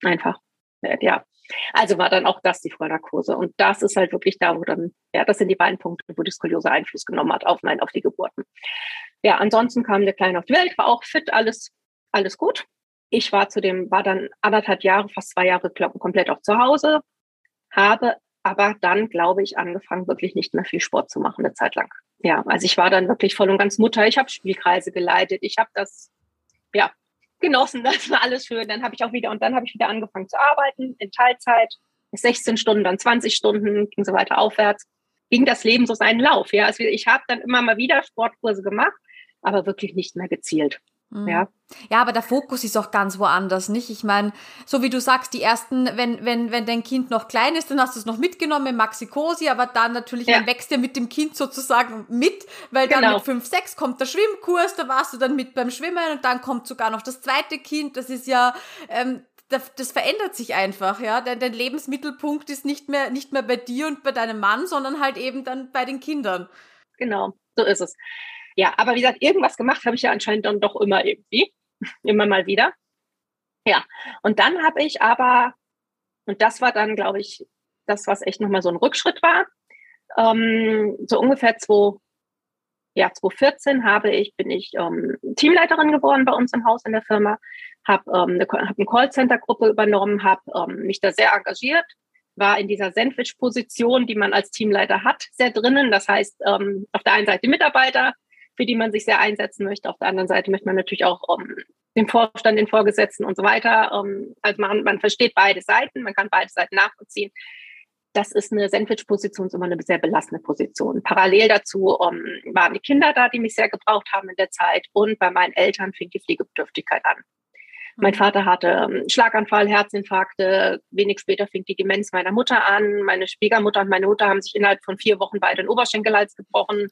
Einfach. Ja. Also war dann auch das die Vollnarkose. Und das ist halt wirklich da, wo dann, ja, das sind die beiden Punkte, wo die Skoliose Einfluss genommen hat auf mein, auf die Geburten. Ja, ansonsten kam der Kleine auf die Welt, war auch fit, alles alles gut. Ich war zu dem, war dann anderthalb Jahre, fast zwei Jahre komplett auch zu Hause, habe aber dann, glaube ich, angefangen, wirklich nicht mehr viel Sport zu machen, eine Zeit lang. Ja, also ich war dann wirklich voll und ganz Mutter. Ich habe Spielkreise geleitet. Ich habe das, ja, genossen. Das war alles schön. Dann habe ich auch wieder, und dann habe ich wieder angefangen zu arbeiten in Teilzeit. 16 Stunden, dann 20 Stunden, ging so weiter aufwärts. Ging das Leben so seinen Lauf. Ja, also ich habe dann immer mal wieder Sportkurse gemacht, aber wirklich nicht mehr gezielt. Mhm. Ja. Ja, aber der Fokus ist auch ganz woanders, nicht? Ich meine, so wie du sagst, die ersten, wenn, wenn, wenn dein Kind noch klein ist, dann hast du es noch mitgenommen im Maxi-Cosi, aber dann natürlich, ja. dann wächst er mit dem Kind sozusagen mit, weil genau. dann mit fünf, sechs kommt der Schwimmkurs, da warst du dann mit beim Schwimmen und dann kommt sogar noch das zweite Kind, das ist ja, ähm, das, das verändert sich einfach, ja. Dein, dein Lebensmittelpunkt ist nicht mehr, nicht mehr bei dir und bei deinem Mann, sondern halt eben dann bei den Kindern. Genau, so ist es. Ja, aber wie gesagt, irgendwas gemacht habe ich ja anscheinend dann doch immer irgendwie. immer mal wieder. Ja, und dann habe ich aber, und das war dann, glaube ich, das, was echt nochmal so ein Rückschritt war. Ähm, so ungefähr zwei, ja, 2014 habe ich, bin ich ähm, Teamleiterin geworden bei uns im Haus in der Firma, habe ähm, eine, hab eine Callcenter-Gruppe übernommen, habe ähm, mich da sehr engagiert, war in dieser Sandwich-Position, die man als Teamleiter hat, sehr drinnen. Das heißt, ähm, auf der einen Seite Mitarbeiter, für die man sich sehr einsetzen möchte. Auf der anderen Seite möchte man natürlich auch um, ähm, den Vorstand, den Vorgesetzten und so weiter. Um, ähm, also man, man versteht beide Seiten, man kann beide Seiten nachvollziehen. Das ist eine Sandwich-Position, ist immer eine sehr belastende Position. Parallel dazu um, ähm, waren die Kinder da, die mich sehr gebraucht haben in der Zeit. Und bei meinen Eltern fing die Pflegebedürftigkeit an. Mein mhm. Vater hatte Schlaganfall, Herzinfarkte. Wenig später fing die Demenz meiner Mutter an. Meine Schwiegermutter und meine Mutter haben sich innerhalb von vier Wochen beide den Oberschenkelhals gebrochen.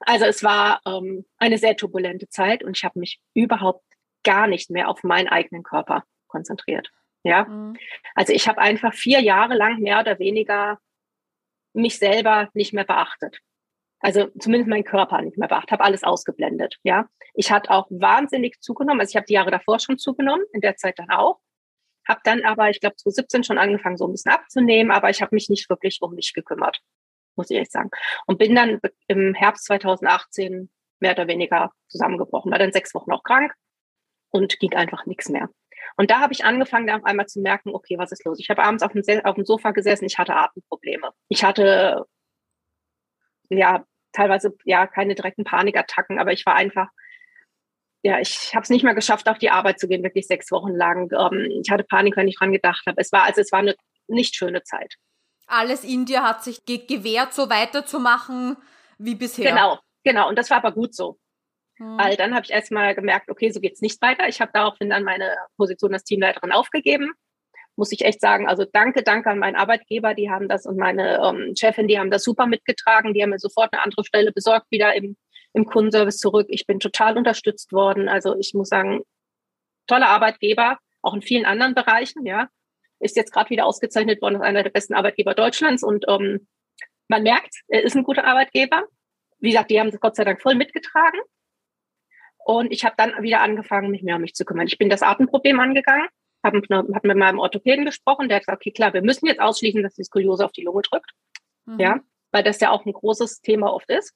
Also es war ähm, eine sehr turbulente Zeit und ich habe mich überhaupt gar nicht mehr auf meinen eigenen Körper konzentriert. Ja, mhm. also ich habe einfach vier Jahre lang mehr oder weniger mich selber nicht mehr beachtet. Also zumindest meinen Körper nicht mehr beachtet, habe alles ausgeblendet. Ja, ich hatte auch wahnsinnig zugenommen. Also ich habe die Jahre davor schon zugenommen, in der Zeit dann auch. Habe dann aber, ich glaube, 2017 schon angefangen, so ein bisschen abzunehmen, aber ich habe mich nicht wirklich um mich gekümmert muss ich echt sagen. Und bin dann im Herbst 2018 mehr oder weniger zusammengebrochen, war dann sechs Wochen auch krank und ging einfach nichts mehr. Und da habe ich angefangen, dann auf einmal zu merken, okay, was ist los? Ich habe abends auf dem, auf dem Sofa gesessen, ich hatte Atemprobleme. Ich hatte ja teilweise ja keine direkten Panikattacken, aber ich war einfach, ja, ich habe es nicht mehr geschafft, auf die Arbeit zu gehen, wirklich sechs Wochen lang. Ähm, ich hatte Panik, wenn ich dran gedacht habe. Es war also es war eine nicht schöne Zeit alles in dir hat sich ge gewehrt, so weiterzumachen wie bisher. Genau, genau. Und das war aber gut so. Hm. Weil dann habe ich erstmal gemerkt, okay, so geht's nicht weiter. Ich habe daraufhin dann meine Position als Teamleiterin aufgegeben. Muss ich echt sagen, also danke, danke an meinen Arbeitgeber, die haben das und meine ähm, Chefin, die haben das super mitgetragen, die haben mir sofort eine andere Stelle besorgt, wieder im, im Kundenservice zurück. Ich bin total unterstützt worden. Also ich muss sagen, tolle Arbeitgeber, auch in vielen anderen Bereichen, ja ist jetzt gerade wieder ausgezeichnet worden als einer der besten Arbeitgeber Deutschlands und ähm, man merkt, er ist ein guter Arbeitgeber. Wie gesagt, die haben es Gott sei Dank voll mitgetragen. Und ich habe dann wieder angefangen, mich mehr um mich zu kümmern. Ich bin das Atemproblem angegangen, habe hab mit meinem Orthopäden gesprochen, der hat gesagt, okay, klar, wir müssen jetzt ausschließen, dass die Skoliose auf die Lunge drückt. Mhm. Ja, weil das ja auch ein großes Thema oft ist.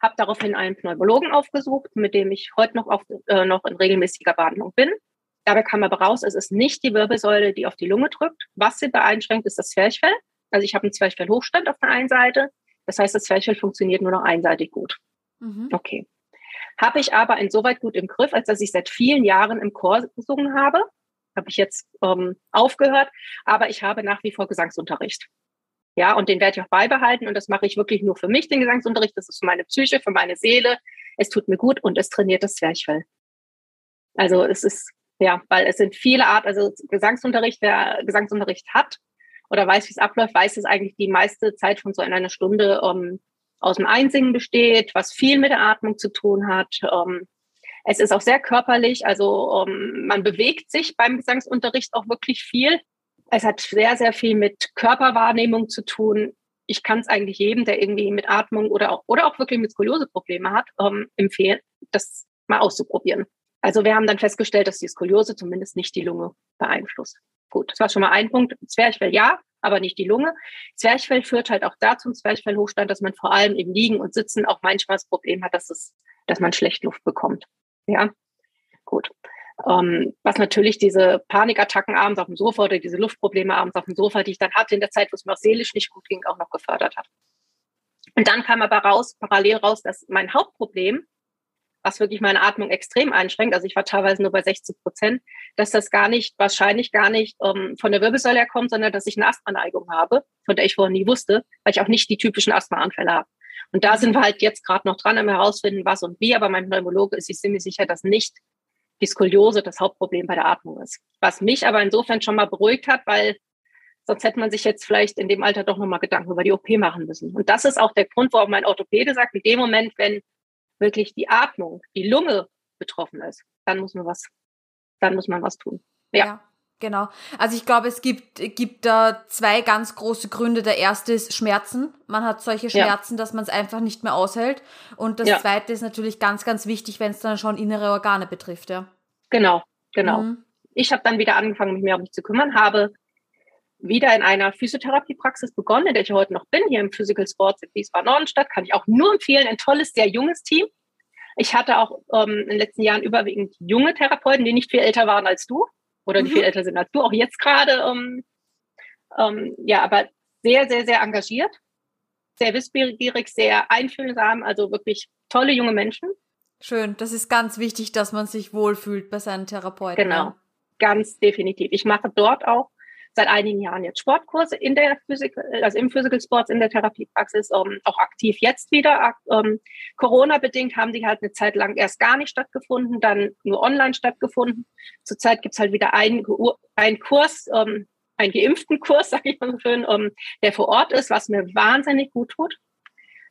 Habe daraufhin einen Pneumologen aufgesucht, mit dem ich heute noch, auf, äh, noch in regelmäßiger Behandlung bin. Dabei kam aber raus, es ist nicht die Wirbelsäule, die auf die Lunge drückt. Was sie beeinschränkt, ist das Zwerchfell. Also ich habe einen Zwerchfellhochstand auf der einen Seite. Das heißt, das Zwerchfell funktioniert nur noch einseitig gut. Mhm. Okay. Habe ich aber insoweit gut im Griff, als dass ich seit vielen Jahren im Chor gesungen habe. Habe ich jetzt ähm, aufgehört, aber ich habe nach wie vor Gesangsunterricht. Ja, und den werde ich auch beibehalten und das mache ich wirklich nur für mich, den Gesangsunterricht. Das ist für meine Psyche, für meine Seele. Es tut mir gut und es trainiert das Zwerchfell. Also es ist, ja, weil es sind viele Art, also Gesangsunterricht, wer Gesangsunterricht hat oder weiß, wie es abläuft, weiß es eigentlich die meiste Zeit von so in einer Stunde ähm, aus dem Einsingen besteht, was viel mit der Atmung zu tun hat. Ähm, es ist auch sehr körperlich, also ähm, man bewegt sich beim Gesangsunterricht auch wirklich viel. Es hat sehr, sehr viel mit Körperwahrnehmung zu tun. Ich kann es eigentlich jedem, der irgendwie mit Atmung oder auch, oder auch wirklich mit Skoliose-Probleme hat, ähm, empfehlen, das mal auszuprobieren. Also wir haben dann festgestellt, dass die Skoliose zumindest nicht die Lunge beeinflusst. Gut, das war schon mal ein Punkt. Zwerchfell ja, aber nicht die Lunge. Zwerchfell führt halt auch dazu, Zwerchfellhochstand, dass man vor allem im Liegen und Sitzen auch manchmal das Problem hat, dass, es, dass man schlecht Luft bekommt. Ja, gut. Ähm, was natürlich diese Panikattacken abends auf dem Sofa oder diese Luftprobleme abends auf dem Sofa, die ich dann hatte in der Zeit, wo es mir auch seelisch nicht gut ging, auch noch gefördert hat. Und dann kam aber raus, parallel raus, dass mein Hauptproblem, was wirklich meine Atmung extrem einschränkt, also ich war teilweise nur bei 60 Prozent, dass das gar nicht, wahrscheinlich gar nicht ähm, von der Wirbelsäule her kommt, sondern dass ich eine Asthmaneigung habe, von der ich vorher nie wusste, weil ich auch nicht die typischen Asthmaanfälle habe. Und da sind wir halt jetzt gerade noch dran am herausfinden, was und wie, aber mein Pneumologe ist sich ziemlich sicher, dass nicht die Skoliose das Hauptproblem bei der Atmung ist. Was mich aber insofern schon mal beruhigt hat, weil sonst hätte man sich jetzt vielleicht in dem Alter doch nochmal Gedanken über die OP machen müssen. Und das ist auch der Grund, warum mein Orthopäde sagt, in dem Moment, wenn wirklich die Atmung, die Lunge betroffen ist, dann muss man was, dann muss man was tun. ja. ja. Genau. Also ich glaube, es gibt, gibt da zwei ganz große Gründe. Der erste ist Schmerzen. Man hat solche Schmerzen, ja. dass man es einfach nicht mehr aushält. Und das ja. zweite ist natürlich ganz, ganz wichtig, wenn es dann schon innere Organe betrifft, ja. Genau, genau. Mhm. Ich habe dann wieder angefangen, mich mehr um mich zu kümmern, habe wieder in einer Physiotherapiepraxis begonnen, in der ich heute noch bin, hier im Physical Sports in Wiesbaden-Nordenstadt. Kann ich auch nur empfehlen. Ein tolles, sehr junges Team. Ich hatte auch ähm, in den letzten Jahren überwiegend junge Therapeuten, die nicht viel älter waren als du oder die mhm. viel älter sind als du, auch jetzt gerade. Ähm, ähm, ja, aber sehr, sehr, sehr engagiert, sehr wissbegierig, sehr einfühlsam, also wirklich tolle junge Menschen. Schön, das ist ganz wichtig, dass man sich wohlfühlt bei seinen Therapeuten. Genau, ganz definitiv. Ich mache dort auch seit einigen Jahren jetzt Sportkurse in der Physik, also im Physical Sports in der Therapiepraxis, ähm, auch aktiv jetzt wieder. Ähm, Corona-bedingt haben die halt eine Zeit lang erst gar nicht stattgefunden, dann nur online stattgefunden. Zurzeit gibt's halt wieder einen, einen Kurs, ähm, einen geimpften Kurs, sage ich mal so schön, um, der vor Ort ist, was mir wahnsinnig gut tut.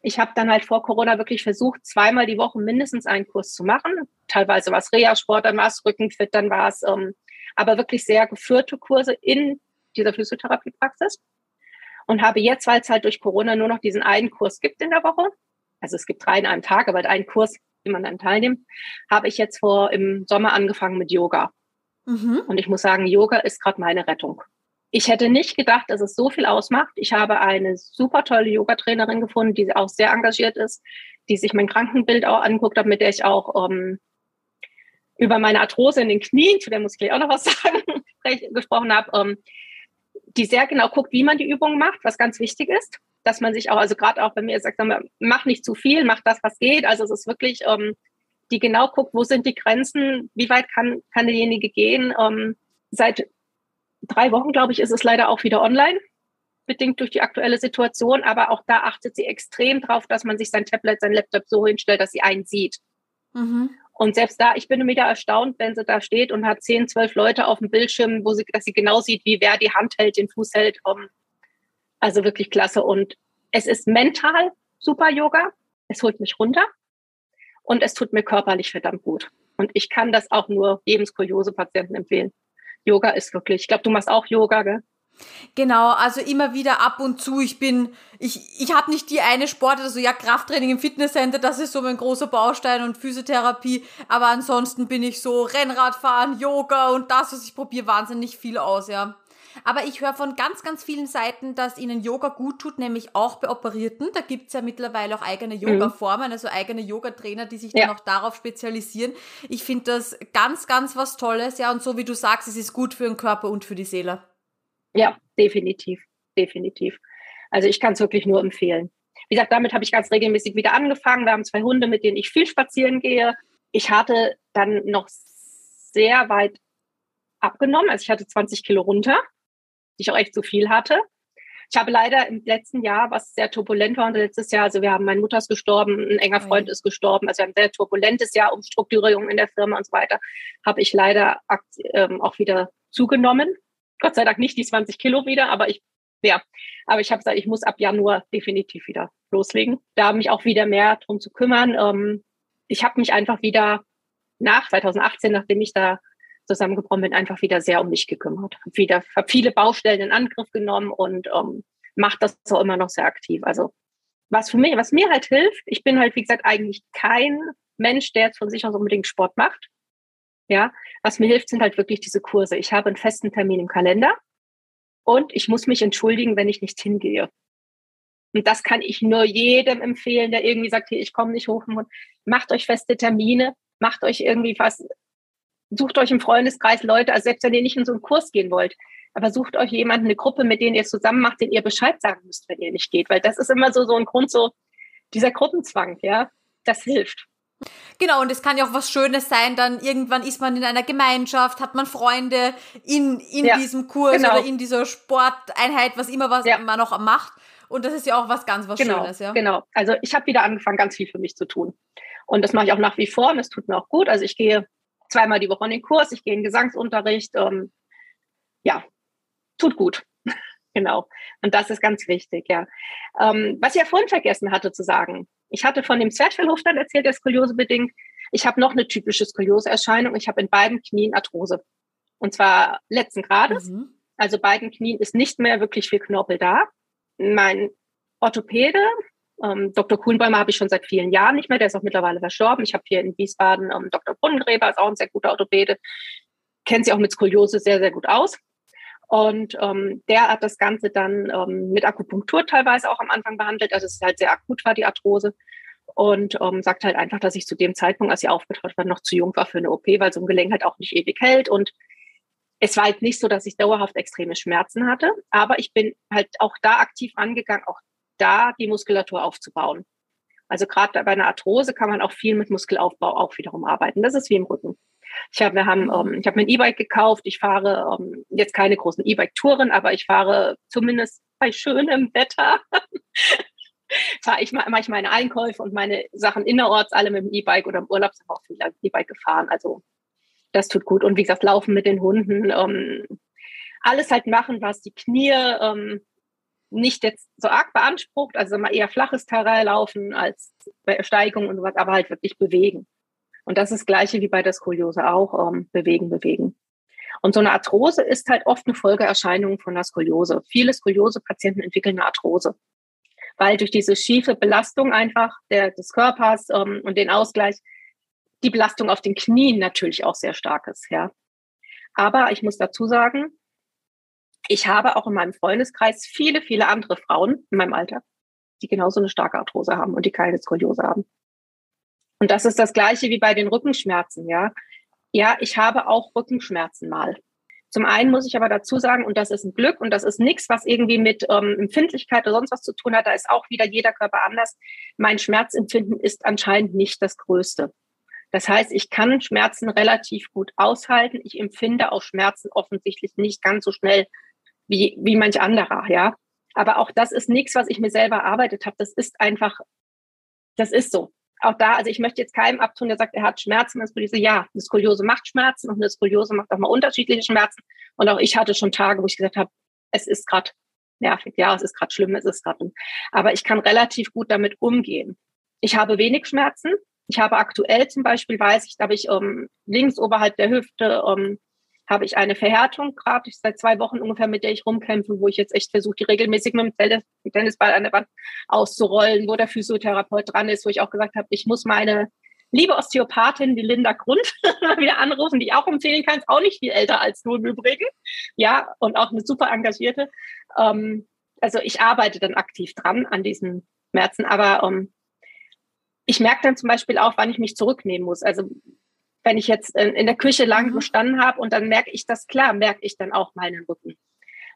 Ich habe dann halt vor Corona wirklich versucht, zweimal die Woche mindestens einen Kurs zu machen. Teilweise war es Reha-Sport, dann war es Rückenfit, dann war es ähm, aber wirklich sehr geführte Kurse in dieser Physiotherapiepraxis und habe jetzt, weil es halt durch Corona nur noch diesen einen Kurs gibt in der Woche, also es gibt drei in einem Tag, aber einen Kurs, den man dann teilnimmt, habe ich jetzt vor im Sommer angefangen mit Yoga. Mhm. Und ich muss sagen, Yoga ist gerade meine Rettung. Ich hätte nicht gedacht, dass es so viel ausmacht. Ich habe eine super tolle Yoga-Trainerin gefunden, die auch sehr engagiert ist, die sich mein Krankenbild auch anguckt hat, mit der ich auch ähm, über meine Arthrose in den Knien, zu der muss ich gleich auch noch was sagen, gesprochen habe, ähm, die sehr genau guckt, wie man die Übungen macht, was ganz wichtig ist, dass man sich auch, also gerade auch bei mir sagt, mach nicht zu viel, mach das, was geht. Also es ist wirklich, ähm, die genau guckt, wo sind die Grenzen, wie weit kann, kann derjenige gehen. Ähm, seit drei Wochen, glaube ich, ist es leider auch wieder online, bedingt durch die aktuelle Situation. Aber auch da achtet sie extrem drauf, dass man sich sein Tablet, sein Laptop so hinstellt, dass sie einen sieht. Mhm. Und selbst da, ich bin wieder erstaunt, wenn sie da steht und hat zehn, zwölf Leute auf dem Bildschirm, wo sie, dass sie genau sieht, wie wer die Hand hält, den Fuß hält. Also wirklich klasse. Und es ist mental super Yoga. Es holt mich runter und es tut mir körperlich verdammt gut. Und ich kann das auch nur jedem Skoliose-Patienten empfehlen. Yoga ist wirklich, ich glaube, du machst auch Yoga, gell? Genau, also immer wieder ab und zu. Ich bin, ich, ich habe nicht die eine Sport, also ja, Krafttraining im Fitnesscenter, das ist so mein großer Baustein und Physiotherapie. Aber ansonsten bin ich so Rennradfahren, Yoga und das, was ich probiere, wahnsinnig viel aus, ja. Aber ich höre von ganz, ganz vielen Seiten, dass ihnen Yoga gut tut, nämlich auch bei Operierten. Da gibt es ja mittlerweile auch eigene mhm. Yoga-Formen, also eigene Yoga-Trainer, die sich dann auch darauf spezialisieren. Ich finde das ganz, ganz was Tolles, ja. Und so wie du sagst, es ist gut für den Körper und für die Seele. Ja, definitiv, definitiv. Also ich kann es wirklich nur empfehlen. Wie gesagt, damit habe ich ganz regelmäßig wieder angefangen. Wir haben zwei Hunde, mit denen ich viel spazieren gehe. Ich hatte dann noch sehr weit abgenommen. Also ich hatte 20 Kilo runter, die ich auch echt zu viel hatte. Ich habe leider im letzten Jahr, was sehr turbulent war, und letztes Jahr, also wir haben, meine Mutter ist gestorben, ein enger Freund ist gestorben, also wir haben ein sehr turbulentes Jahr, Umstrukturierung in der Firma und so weiter, habe ich leider ähm, auch wieder zugenommen. Gott sei Dank nicht die 20 Kilo wieder, aber ich, ja, aber ich habe gesagt, ich muss ab Januar definitiv wieder loslegen, da mich auch wieder mehr drum zu kümmern. Ähm, ich habe mich einfach wieder nach 2018, nachdem ich da zusammengebrochen bin, einfach wieder sehr um mich gekümmert. Hab wieder hab viele Baustellen in Angriff genommen und ähm, macht das so immer noch sehr aktiv. Also was für mich, was mir halt hilft, ich bin halt, wie gesagt, eigentlich kein Mensch, der jetzt von sich aus unbedingt Sport macht. Ja, was mir hilft, sind halt wirklich diese Kurse. Ich habe einen festen Termin im Kalender und ich muss mich entschuldigen, wenn ich nicht hingehe. Und das kann ich nur jedem empfehlen, der irgendwie sagt, hier, ich komme nicht hoch. Macht euch feste Termine, macht euch irgendwie was, sucht euch im Freundeskreis Leute, also selbst wenn ihr nicht in so einen Kurs gehen wollt, aber sucht euch jemanden, eine Gruppe, mit denen ihr zusammen macht, den ihr Bescheid sagen müsst, wenn ihr nicht geht, weil das ist immer so, so ein Grund, so dieser Gruppenzwang, ja, das hilft. Genau, und es kann ja auch was Schönes sein, dann irgendwann ist man in einer Gemeinschaft, hat man Freunde in, in ja, diesem Kurs genau. oder in dieser Sporteinheit, was immer was ja. man noch macht. Und das ist ja auch was ganz was genau, Schönes, ja. Genau. Also ich habe wieder angefangen, ganz viel für mich zu tun. Und das mache ich auch nach wie vor und es tut mir auch gut. Also ich gehe zweimal die Woche in den Kurs, ich gehe in Gesangsunterricht. Ähm, ja, tut gut. genau. Und das ist ganz wichtig, ja. Ähm, was ich ja vorhin vergessen hatte zu sagen, ich hatte von dem Zwerchfellhofstand erzählt, der Skoliose bedingt. Ich habe noch eine typische Skoliose-Erscheinung. Ich habe in beiden Knien Arthrose. Und zwar letzten Grades. Mhm. Also beiden Knien ist nicht mehr wirklich viel Knorpel da. Mein Orthopäde ähm, Dr. Kuhnbäumer habe ich schon seit vielen Jahren nicht mehr, der ist auch mittlerweile verstorben. Ich habe hier in Wiesbaden ähm, Dr. Brunnengräber, ist auch ein sehr guter Orthopäde, kennt sich auch mit Skoliose sehr, sehr gut aus. Und ähm, der hat das Ganze dann ähm, mit Akupunktur teilweise auch am Anfang behandelt, also es halt sehr akut war, die Arthrose. Und ähm, sagt halt einfach, dass ich zu dem Zeitpunkt, als sie aufgetaucht war, noch zu jung war für eine OP, weil so ein Gelenk halt auch nicht ewig hält. Und es war halt nicht so, dass ich dauerhaft extreme Schmerzen hatte, aber ich bin halt auch da aktiv angegangen, auch da die Muskulatur aufzubauen. Also gerade bei einer Arthrose kann man auch viel mit Muskelaufbau auch wiederum arbeiten. Das ist wie im Rücken. Ich habe, wir haben, ähm, ich habe mir ein E-Bike gekauft. Ich fahre ähm, jetzt keine großen E-Bike-Touren, aber ich fahre zumindest bei schönem Wetter. fahre ich mache ich meine Einkäufe und meine Sachen innerorts alle mit dem E-Bike oder im Urlaub sind auch viele E-Bike gefahren. Also das tut gut. Und wie gesagt, laufen mit den Hunden, ähm, alles halt machen, was die Knie ähm, nicht jetzt so arg beansprucht, also mal eher flaches Terrain laufen als Steigung und sowas, aber halt wirklich bewegen. Und das ist das Gleiche wie bei der Skoliose auch, ähm, bewegen, bewegen. Und so eine Arthrose ist halt oft eine Folgeerscheinung von der Skoliose. Viele Skoliose-Patienten entwickeln eine Arthrose, weil durch diese schiefe Belastung einfach der, des Körpers ähm, und den Ausgleich die Belastung auf den Knien natürlich auch sehr stark ist. Ja. Aber ich muss dazu sagen, ich habe auch in meinem Freundeskreis viele, viele andere Frauen in meinem Alter, die genauso eine starke Arthrose haben und die keine Skoliose haben. Und das ist das Gleiche wie bei den Rückenschmerzen, ja. Ja, ich habe auch Rückenschmerzen mal. Zum einen muss ich aber dazu sagen, und das ist ein Glück und das ist nichts, was irgendwie mit ähm, Empfindlichkeit oder sonst was zu tun hat, da ist auch wieder jeder Körper anders. Mein Schmerzempfinden ist anscheinend nicht das größte. Das heißt, ich kann Schmerzen relativ gut aushalten. Ich empfinde auch Schmerzen offensichtlich nicht ganz so schnell wie, wie manch anderer, ja. Aber auch das ist nichts, was ich mir selber erarbeitet habe. Das ist einfach, das ist so. Auch da, also ich möchte jetzt keinem abtun, der sagt, er hat Schmerzen, eine Skoliose. Ja, eine Skoliose macht Schmerzen und eine Skoliose macht auch mal unterschiedliche Schmerzen. Und auch ich hatte schon Tage, wo ich gesagt habe, es ist gerade nervig, ja, es ist gerade schlimm, es ist gerade. Aber ich kann relativ gut damit umgehen. Ich habe wenig Schmerzen. Ich habe aktuell zum Beispiel, weiß ich, da habe ich ähm, links oberhalb der Hüfte ähm, habe ich eine Verhärtung gerade seit zwei Wochen ungefähr, mit der ich rumkämpfe, wo ich jetzt echt versuche, die regelmäßig mit dem Tennisball an der Wand auszurollen, wo der Physiotherapeut dran ist, wo ich auch gesagt habe, ich muss meine liebe Osteopathin, die Linda Grund, wieder anrufen, die ich auch empfehlen kann, ist auch nicht viel älter als du im Übrigen. Ja, und auch eine super engagierte. Ähm, also ich arbeite dann aktiv dran an diesen Schmerzen, aber ähm, ich merke dann zum Beispiel auch, wann ich mich zurücknehmen muss. Also wenn ich jetzt in der Küche lang mhm. gestanden habe und dann merke ich das, klar, merke ich dann auch meinen Rücken.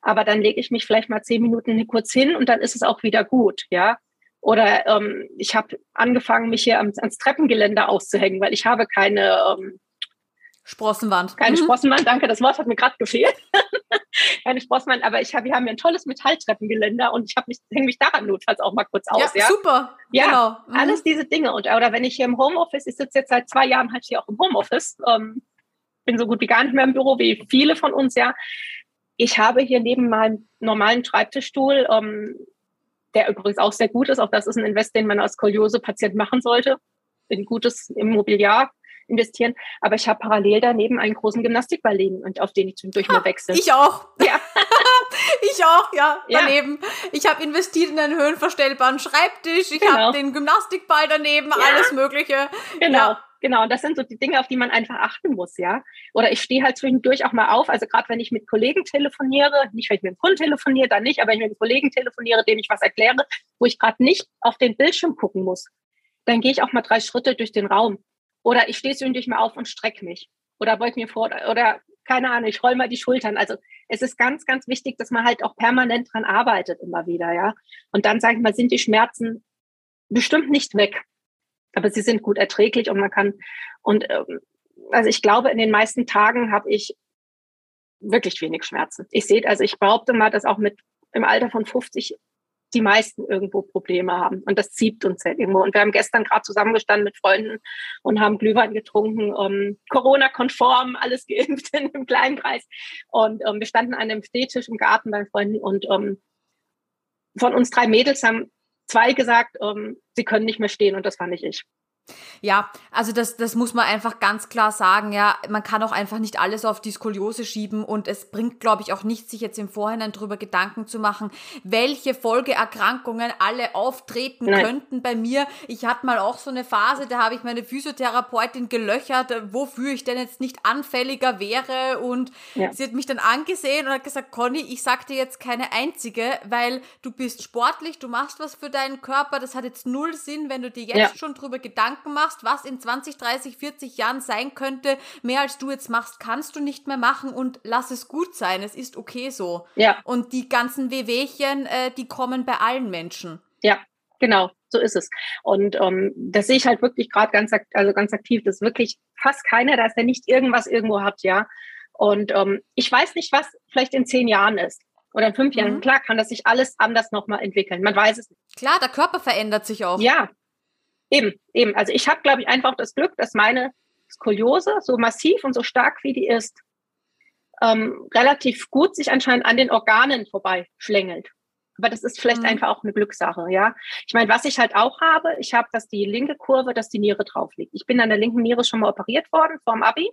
Aber dann lege ich mich vielleicht mal zehn Minuten kurz hin und dann ist es auch wieder gut, ja. Oder ähm, ich habe angefangen, mich hier ans, ans, Treppengeländer auszuhängen, weil ich habe keine ähm, Sprossenwand. Keine mhm. Sprossenwand, danke, das Wort hat mir gerade gefehlt. keine Sprossenwand, aber ich hab, wir haben hier ein tolles Metalltreppengeländer und ich habe mich, hänge mich daran notfalls auch mal kurz aus. Ja, ja? super. Ja, genau. Mhm. alles diese Dinge. Und, oder wenn ich hier im Homeoffice, ich sitze jetzt seit zwei Jahren halt hier auch im Homeoffice, ähm, bin so gut wie gar nicht mehr im Büro, wie viele von uns, ja. Ich habe hier neben meinem normalen Schreibtischstuhl ähm, der übrigens auch sehr gut ist. Auch das ist ein Invest, den man als Skoliose-Patient machen sollte, in gutes Immobiliar investieren. Aber ich habe parallel daneben einen großen Gymnastikball liegen und auf den ich zwischendurch mal wechsle. Ich auch. Ja. ich auch, ja, daneben. Ja. Ich habe investiert in einen höhenverstellbaren Schreibtisch. Ich genau. habe den Gymnastikball daneben, ja. alles Mögliche. Genau. Ja. Genau, und das sind so die Dinge, auf die man einfach achten muss, ja. Oder ich stehe halt zwischendurch auch mal auf, also gerade wenn ich mit Kollegen telefoniere, nicht wenn ich mit einem Kunden telefoniere, dann nicht, aber wenn ich mit einem Kollegen telefoniere, dem ich was erkläre, wo ich gerade nicht auf den Bildschirm gucken muss, dann gehe ich auch mal drei Schritte durch den Raum. Oder ich stehe zwischendurch mal auf und strecke mich. Oder beug mir vor, oder keine Ahnung, ich roll mal die Schultern. Also es ist ganz, ganz wichtig, dass man halt auch permanent dran arbeitet immer wieder, ja. Und dann, sage ich mal, sind die Schmerzen bestimmt nicht weg aber sie sind gut erträglich und man kann und ähm, also ich glaube, in den meisten Tagen habe ich wirklich wenig Schmerzen. Ich sehe, also ich behaupte mal, dass auch mit im Alter von 50 die meisten irgendwo Probleme haben. Und das zieht uns ja irgendwo. Und wir haben gestern gerade zusammengestanden mit Freunden und haben Glühwein getrunken, um, Corona-konform, alles geimpft in einem kleinen Kreis. Und um, wir standen an einem Stehtisch im Garten bei Freunden und um, von uns drei Mädels haben zwei gesagt, ähm, sie können nicht mehr stehen und das war nicht ich. Ja, also das, das muss man einfach ganz klar sagen. Ja, man kann auch einfach nicht alles auf die Skoliose schieben und es bringt, glaube ich, auch nichts, sich jetzt im Vorhinein darüber Gedanken zu machen, welche Folgeerkrankungen alle auftreten Nein. könnten bei mir. Ich hatte mal auch so eine Phase, da habe ich meine Physiotherapeutin gelöchert, wofür ich denn jetzt nicht anfälliger wäre und ja. sie hat mich dann angesehen und hat gesagt, Conny, ich sag dir jetzt keine einzige, weil du bist sportlich, du machst was für deinen Körper, das hat jetzt null Sinn, wenn du dir jetzt ja. schon drüber Gedanken Gedanken machst, was in 20, 30, 40 Jahren sein könnte, mehr als du jetzt machst, kannst du nicht mehr machen und lass es gut sein. Es ist okay so. Ja. Und die ganzen Wehwehchen, äh, die kommen bei allen Menschen. Ja, genau. So ist es. Und ähm, das sehe ich halt wirklich gerade ganz, also ganz aktiv. Das ist wirklich fast keiner, dass der nicht irgendwas irgendwo hat, ja. Und ähm, ich weiß nicht, was vielleicht in zehn Jahren ist oder in fünf Jahren. Mhm. Klar kann das sich alles anders nochmal entwickeln. Man weiß es nicht. Klar, der Körper verändert sich auch. Ja, Eben, eben. Also ich habe, glaube ich, einfach das Glück, dass meine Skoliose, so massiv und so stark wie die ist, ähm, relativ gut sich anscheinend an den Organen vorbei schlängelt. Aber das ist vielleicht mhm. einfach auch eine Glückssache, ja. Ich meine, was ich halt auch habe, ich habe, dass die linke Kurve, dass die Niere drauf liegt. Ich bin an der linken Niere schon mal operiert worden vorm Abi,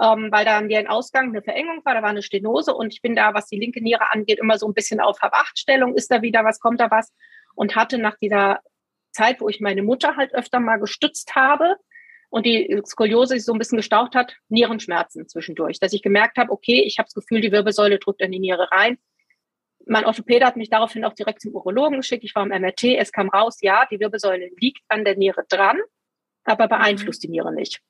ähm, weil da an ein Ausgang eine Verengung war, da war eine Stenose und ich bin da, was die linke Niere angeht, immer so ein bisschen auf Hab-Acht-Stellung, ist da wieder was, kommt da was und hatte nach dieser Zeit, wo ich meine Mutter halt öfter mal gestützt habe und die Skoliose sich so ein bisschen gestaucht hat, Nierenschmerzen zwischendurch, dass ich gemerkt habe, okay, ich habe das Gefühl, die Wirbelsäule drückt in die Niere rein. Mein Orthopäde hat mich daraufhin auch direkt zum Urologen geschickt. Ich war im MRT, es kam raus, ja, die Wirbelsäule liegt an der Niere dran, aber beeinflusst die Niere nicht.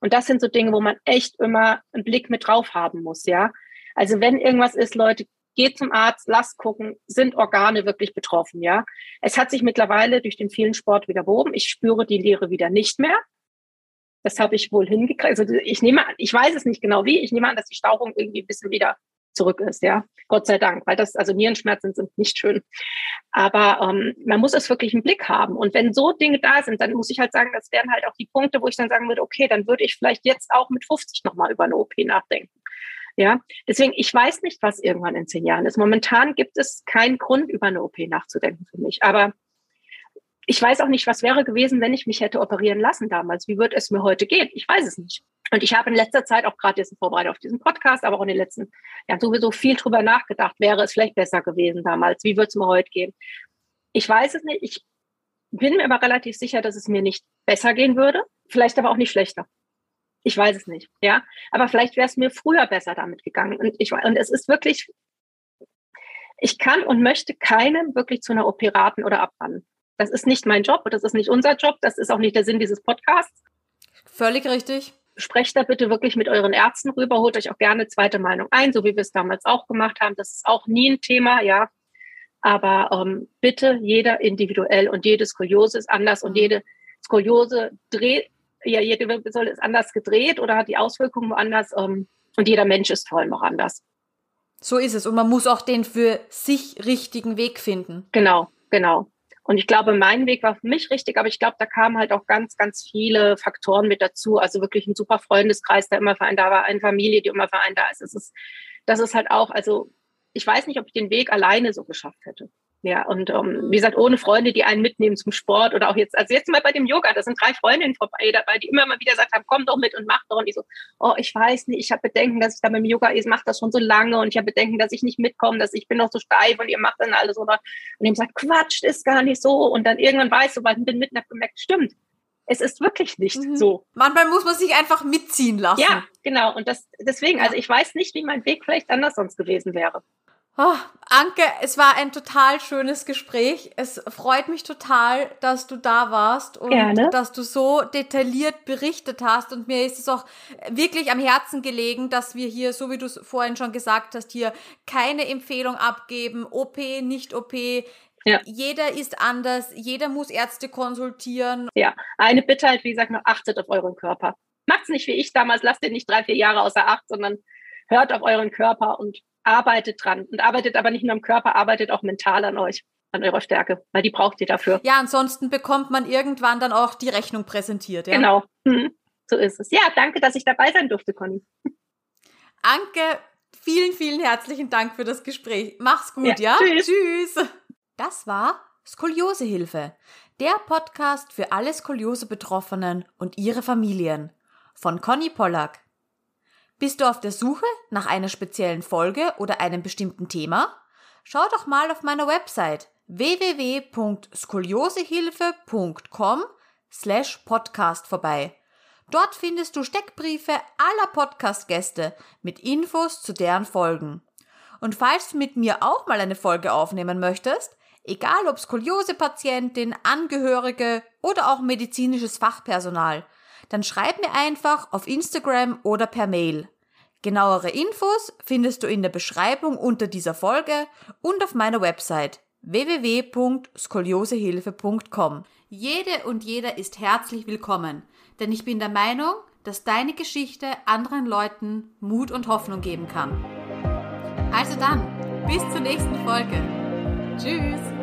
Und das sind so Dinge, wo man echt immer einen Blick mit drauf haben muss, ja. Also wenn irgendwas ist, Leute, geht zum Arzt, lasst gucken, sind Organe wirklich betroffen, ja. Es hat sich mittlerweile durch den vielen Sport wieder behoben. Ich spüre die Leere wieder nicht mehr. Das habe ich wohl hingekriegt. Also ich nehme an, ich weiß es nicht genau wie, ich nehme an, dass die Stauchung irgendwie ein bisschen wieder zurück ist, ja. Gott sei Dank, weil das, also Nierenschmerzen sind nicht schön. Aber ähm, man muss es wirklich im Blick haben. Und wenn so Dinge da sind, dann muss ich halt sagen, das wären halt auch die Punkte, wo ich dann sagen würde, okay, dann würde ich vielleicht jetzt auch mit 50 nochmal über eine OP nachdenken. Ja, deswegen, ich weiß nicht, was irgendwann in zehn Jahren ist. Momentan gibt es keinen Grund, über eine OP nachzudenken für mich. Aber ich weiß auch nicht, was wäre gewesen, wenn ich mich hätte operieren lassen damals. Wie würde es mir heute gehen? Ich weiß es nicht. Und ich habe in letzter Zeit auch gerade jetzt in Vorbereitung auf diesen Podcast, aber auch in den letzten Jahren sowieso viel drüber nachgedacht. Wäre es vielleicht besser gewesen damals? Wie würde es mir heute gehen? Ich weiß es nicht. Ich bin mir aber relativ sicher, dass es mir nicht besser gehen würde Vielleicht aber auch nicht schlechter. Ich weiß es nicht, ja. Aber vielleicht wäre es mir früher besser damit gegangen. Und ich und es ist wirklich, ich kann und möchte keinem wirklich zu einer OP raten oder abrannen. Das ist nicht mein Job und das ist nicht unser Job. Das ist auch nicht der Sinn dieses Podcasts. Völlig richtig. Sprecht da bitte wirklich mit euren Ärzten rüber, holt euch auch gerne zweite Meinung ein, so wie wir es damals auch gemacht haben. Das ist auch nie ein Thema, ja. Aber ähm, bitte jeder individuell und jede Skoliose ist anders und jede Skoliose dreht, ja, jede Wirbelsäule ist anders gedreht oder hat die Auswirkungen woanders ähm, und jeder Mensch ist vor allem auch anders. So ist es. Und man muss auch den für sich richtigen Weg finden. Genau, genau. Und ich glaube, mein Weg war für mich richtig, aber ich glaube, da kamen halt auch ganz, ganz viele Faktoren mit dazu. Also wirklich ein super Freundeskreis, der immer für einen da war, eine Familie, die immer für einen da ist. Es ist, das ist halt auch, also ich weiß nicht, ob ich den Weg alleine so geschafft hätte. Ja, und um, wie gesagt, ohne Freunde, die einen mitnehmen zum Sport oder auch jetzt, also jetzt mal bei dem Yoga, da sind drei Freundinnen vorbei dabei, die immer mal wieder gesagt haben, komm doch mit und mach doch. Und ich so, oh, ich weiß nicht, ich habe Bedenken, dass ich da beim Yoga, ich mache das schon so lange und ich habe Bedenken, dass ich nicht mitkomme, dass ich bin noch so steif und ihr macht dann alles oder und ihm sagt, Quatsch, ist gar nicht so. Und dann irgendwann weiß so, weil ich bin mitten habe gemerkt, stimmt. Es ist wirklich nicht mhm. so. Manchmal muss man sich einfach mitziehen lassen. Ja, genau. Und das deswegen, also ich weiß nicht, wie mein Weg vielleicht anders sonst gewesen wäre. Oh, Anke, es war ein total schönes Gespräch. Es freut mich total, dass du da warst und Gerne. dass du so detailliert berichtet hast. Und mir ist es auch wirklich am Herzen gelegen, dass wir hier, so wie du es vorhin schon gesagt hast, hier keine Empfehlung abgeben, OP, nicht OP. Ja. Jeder ist anders, jeder muss Ärzte konsultieren. Ja, eine Bitte halt, wie gesagt, noch achtet auf euren Körper. Macht's nicht wie ich damals, lasst den nicht drei, vier Jahre außer Acht, sondern hört auf euren Körper und arbeitet dran. Und arbeitet aber nicht nur am Körper, arbeitet auch mental an euch, an eurer Stärke, weil die braucht ihr dafür. Ja, ansonsten bekommt man irgendwann dann auch die Rechnung präsentiert. Ja? Genau, hm. so ist es. Ja, danke, dass ich dabei sein durfte, Conny. Anke, vielen, vielen herzlichen Dank für das Gespräch. Mach's gut, ja? ja? Tschüss. Tschüss. Das war Skoliosehilfe, der Podcast für alle Skoliose-Betroffenen und ihre Familien von Conny Pollack. Bist du auf der Suche nach einer speziellen Folge oder einem bestimmten Thema? Schau doch mal auf meiner Website www.skoliosehilfe.com slash podcast vorbei. Dort findest du Steckbriefe aller Podcast-Gäste mit Infos zu deren Folgen. Und falls du mit mir auch mal eine Folge aufnehmen möchtest, egal ob Skoliose-Patientin, Angehörige oder auch medizinisches Fachpersonal, dann schreib mir einfach auf Instagram oder per Mail. Genauere Infos findest du in der Beschreibung unter dieser Folge und auf meiner Website www.skoliosehilfe.com. Jede und jeder ist herzlich willkommen, denn ich bin der Meinung, dass deine Geschichte anderen Leuten Mut und Hoffnung geben kann. Also dann, bis zur nächsten Folge. Tschüss!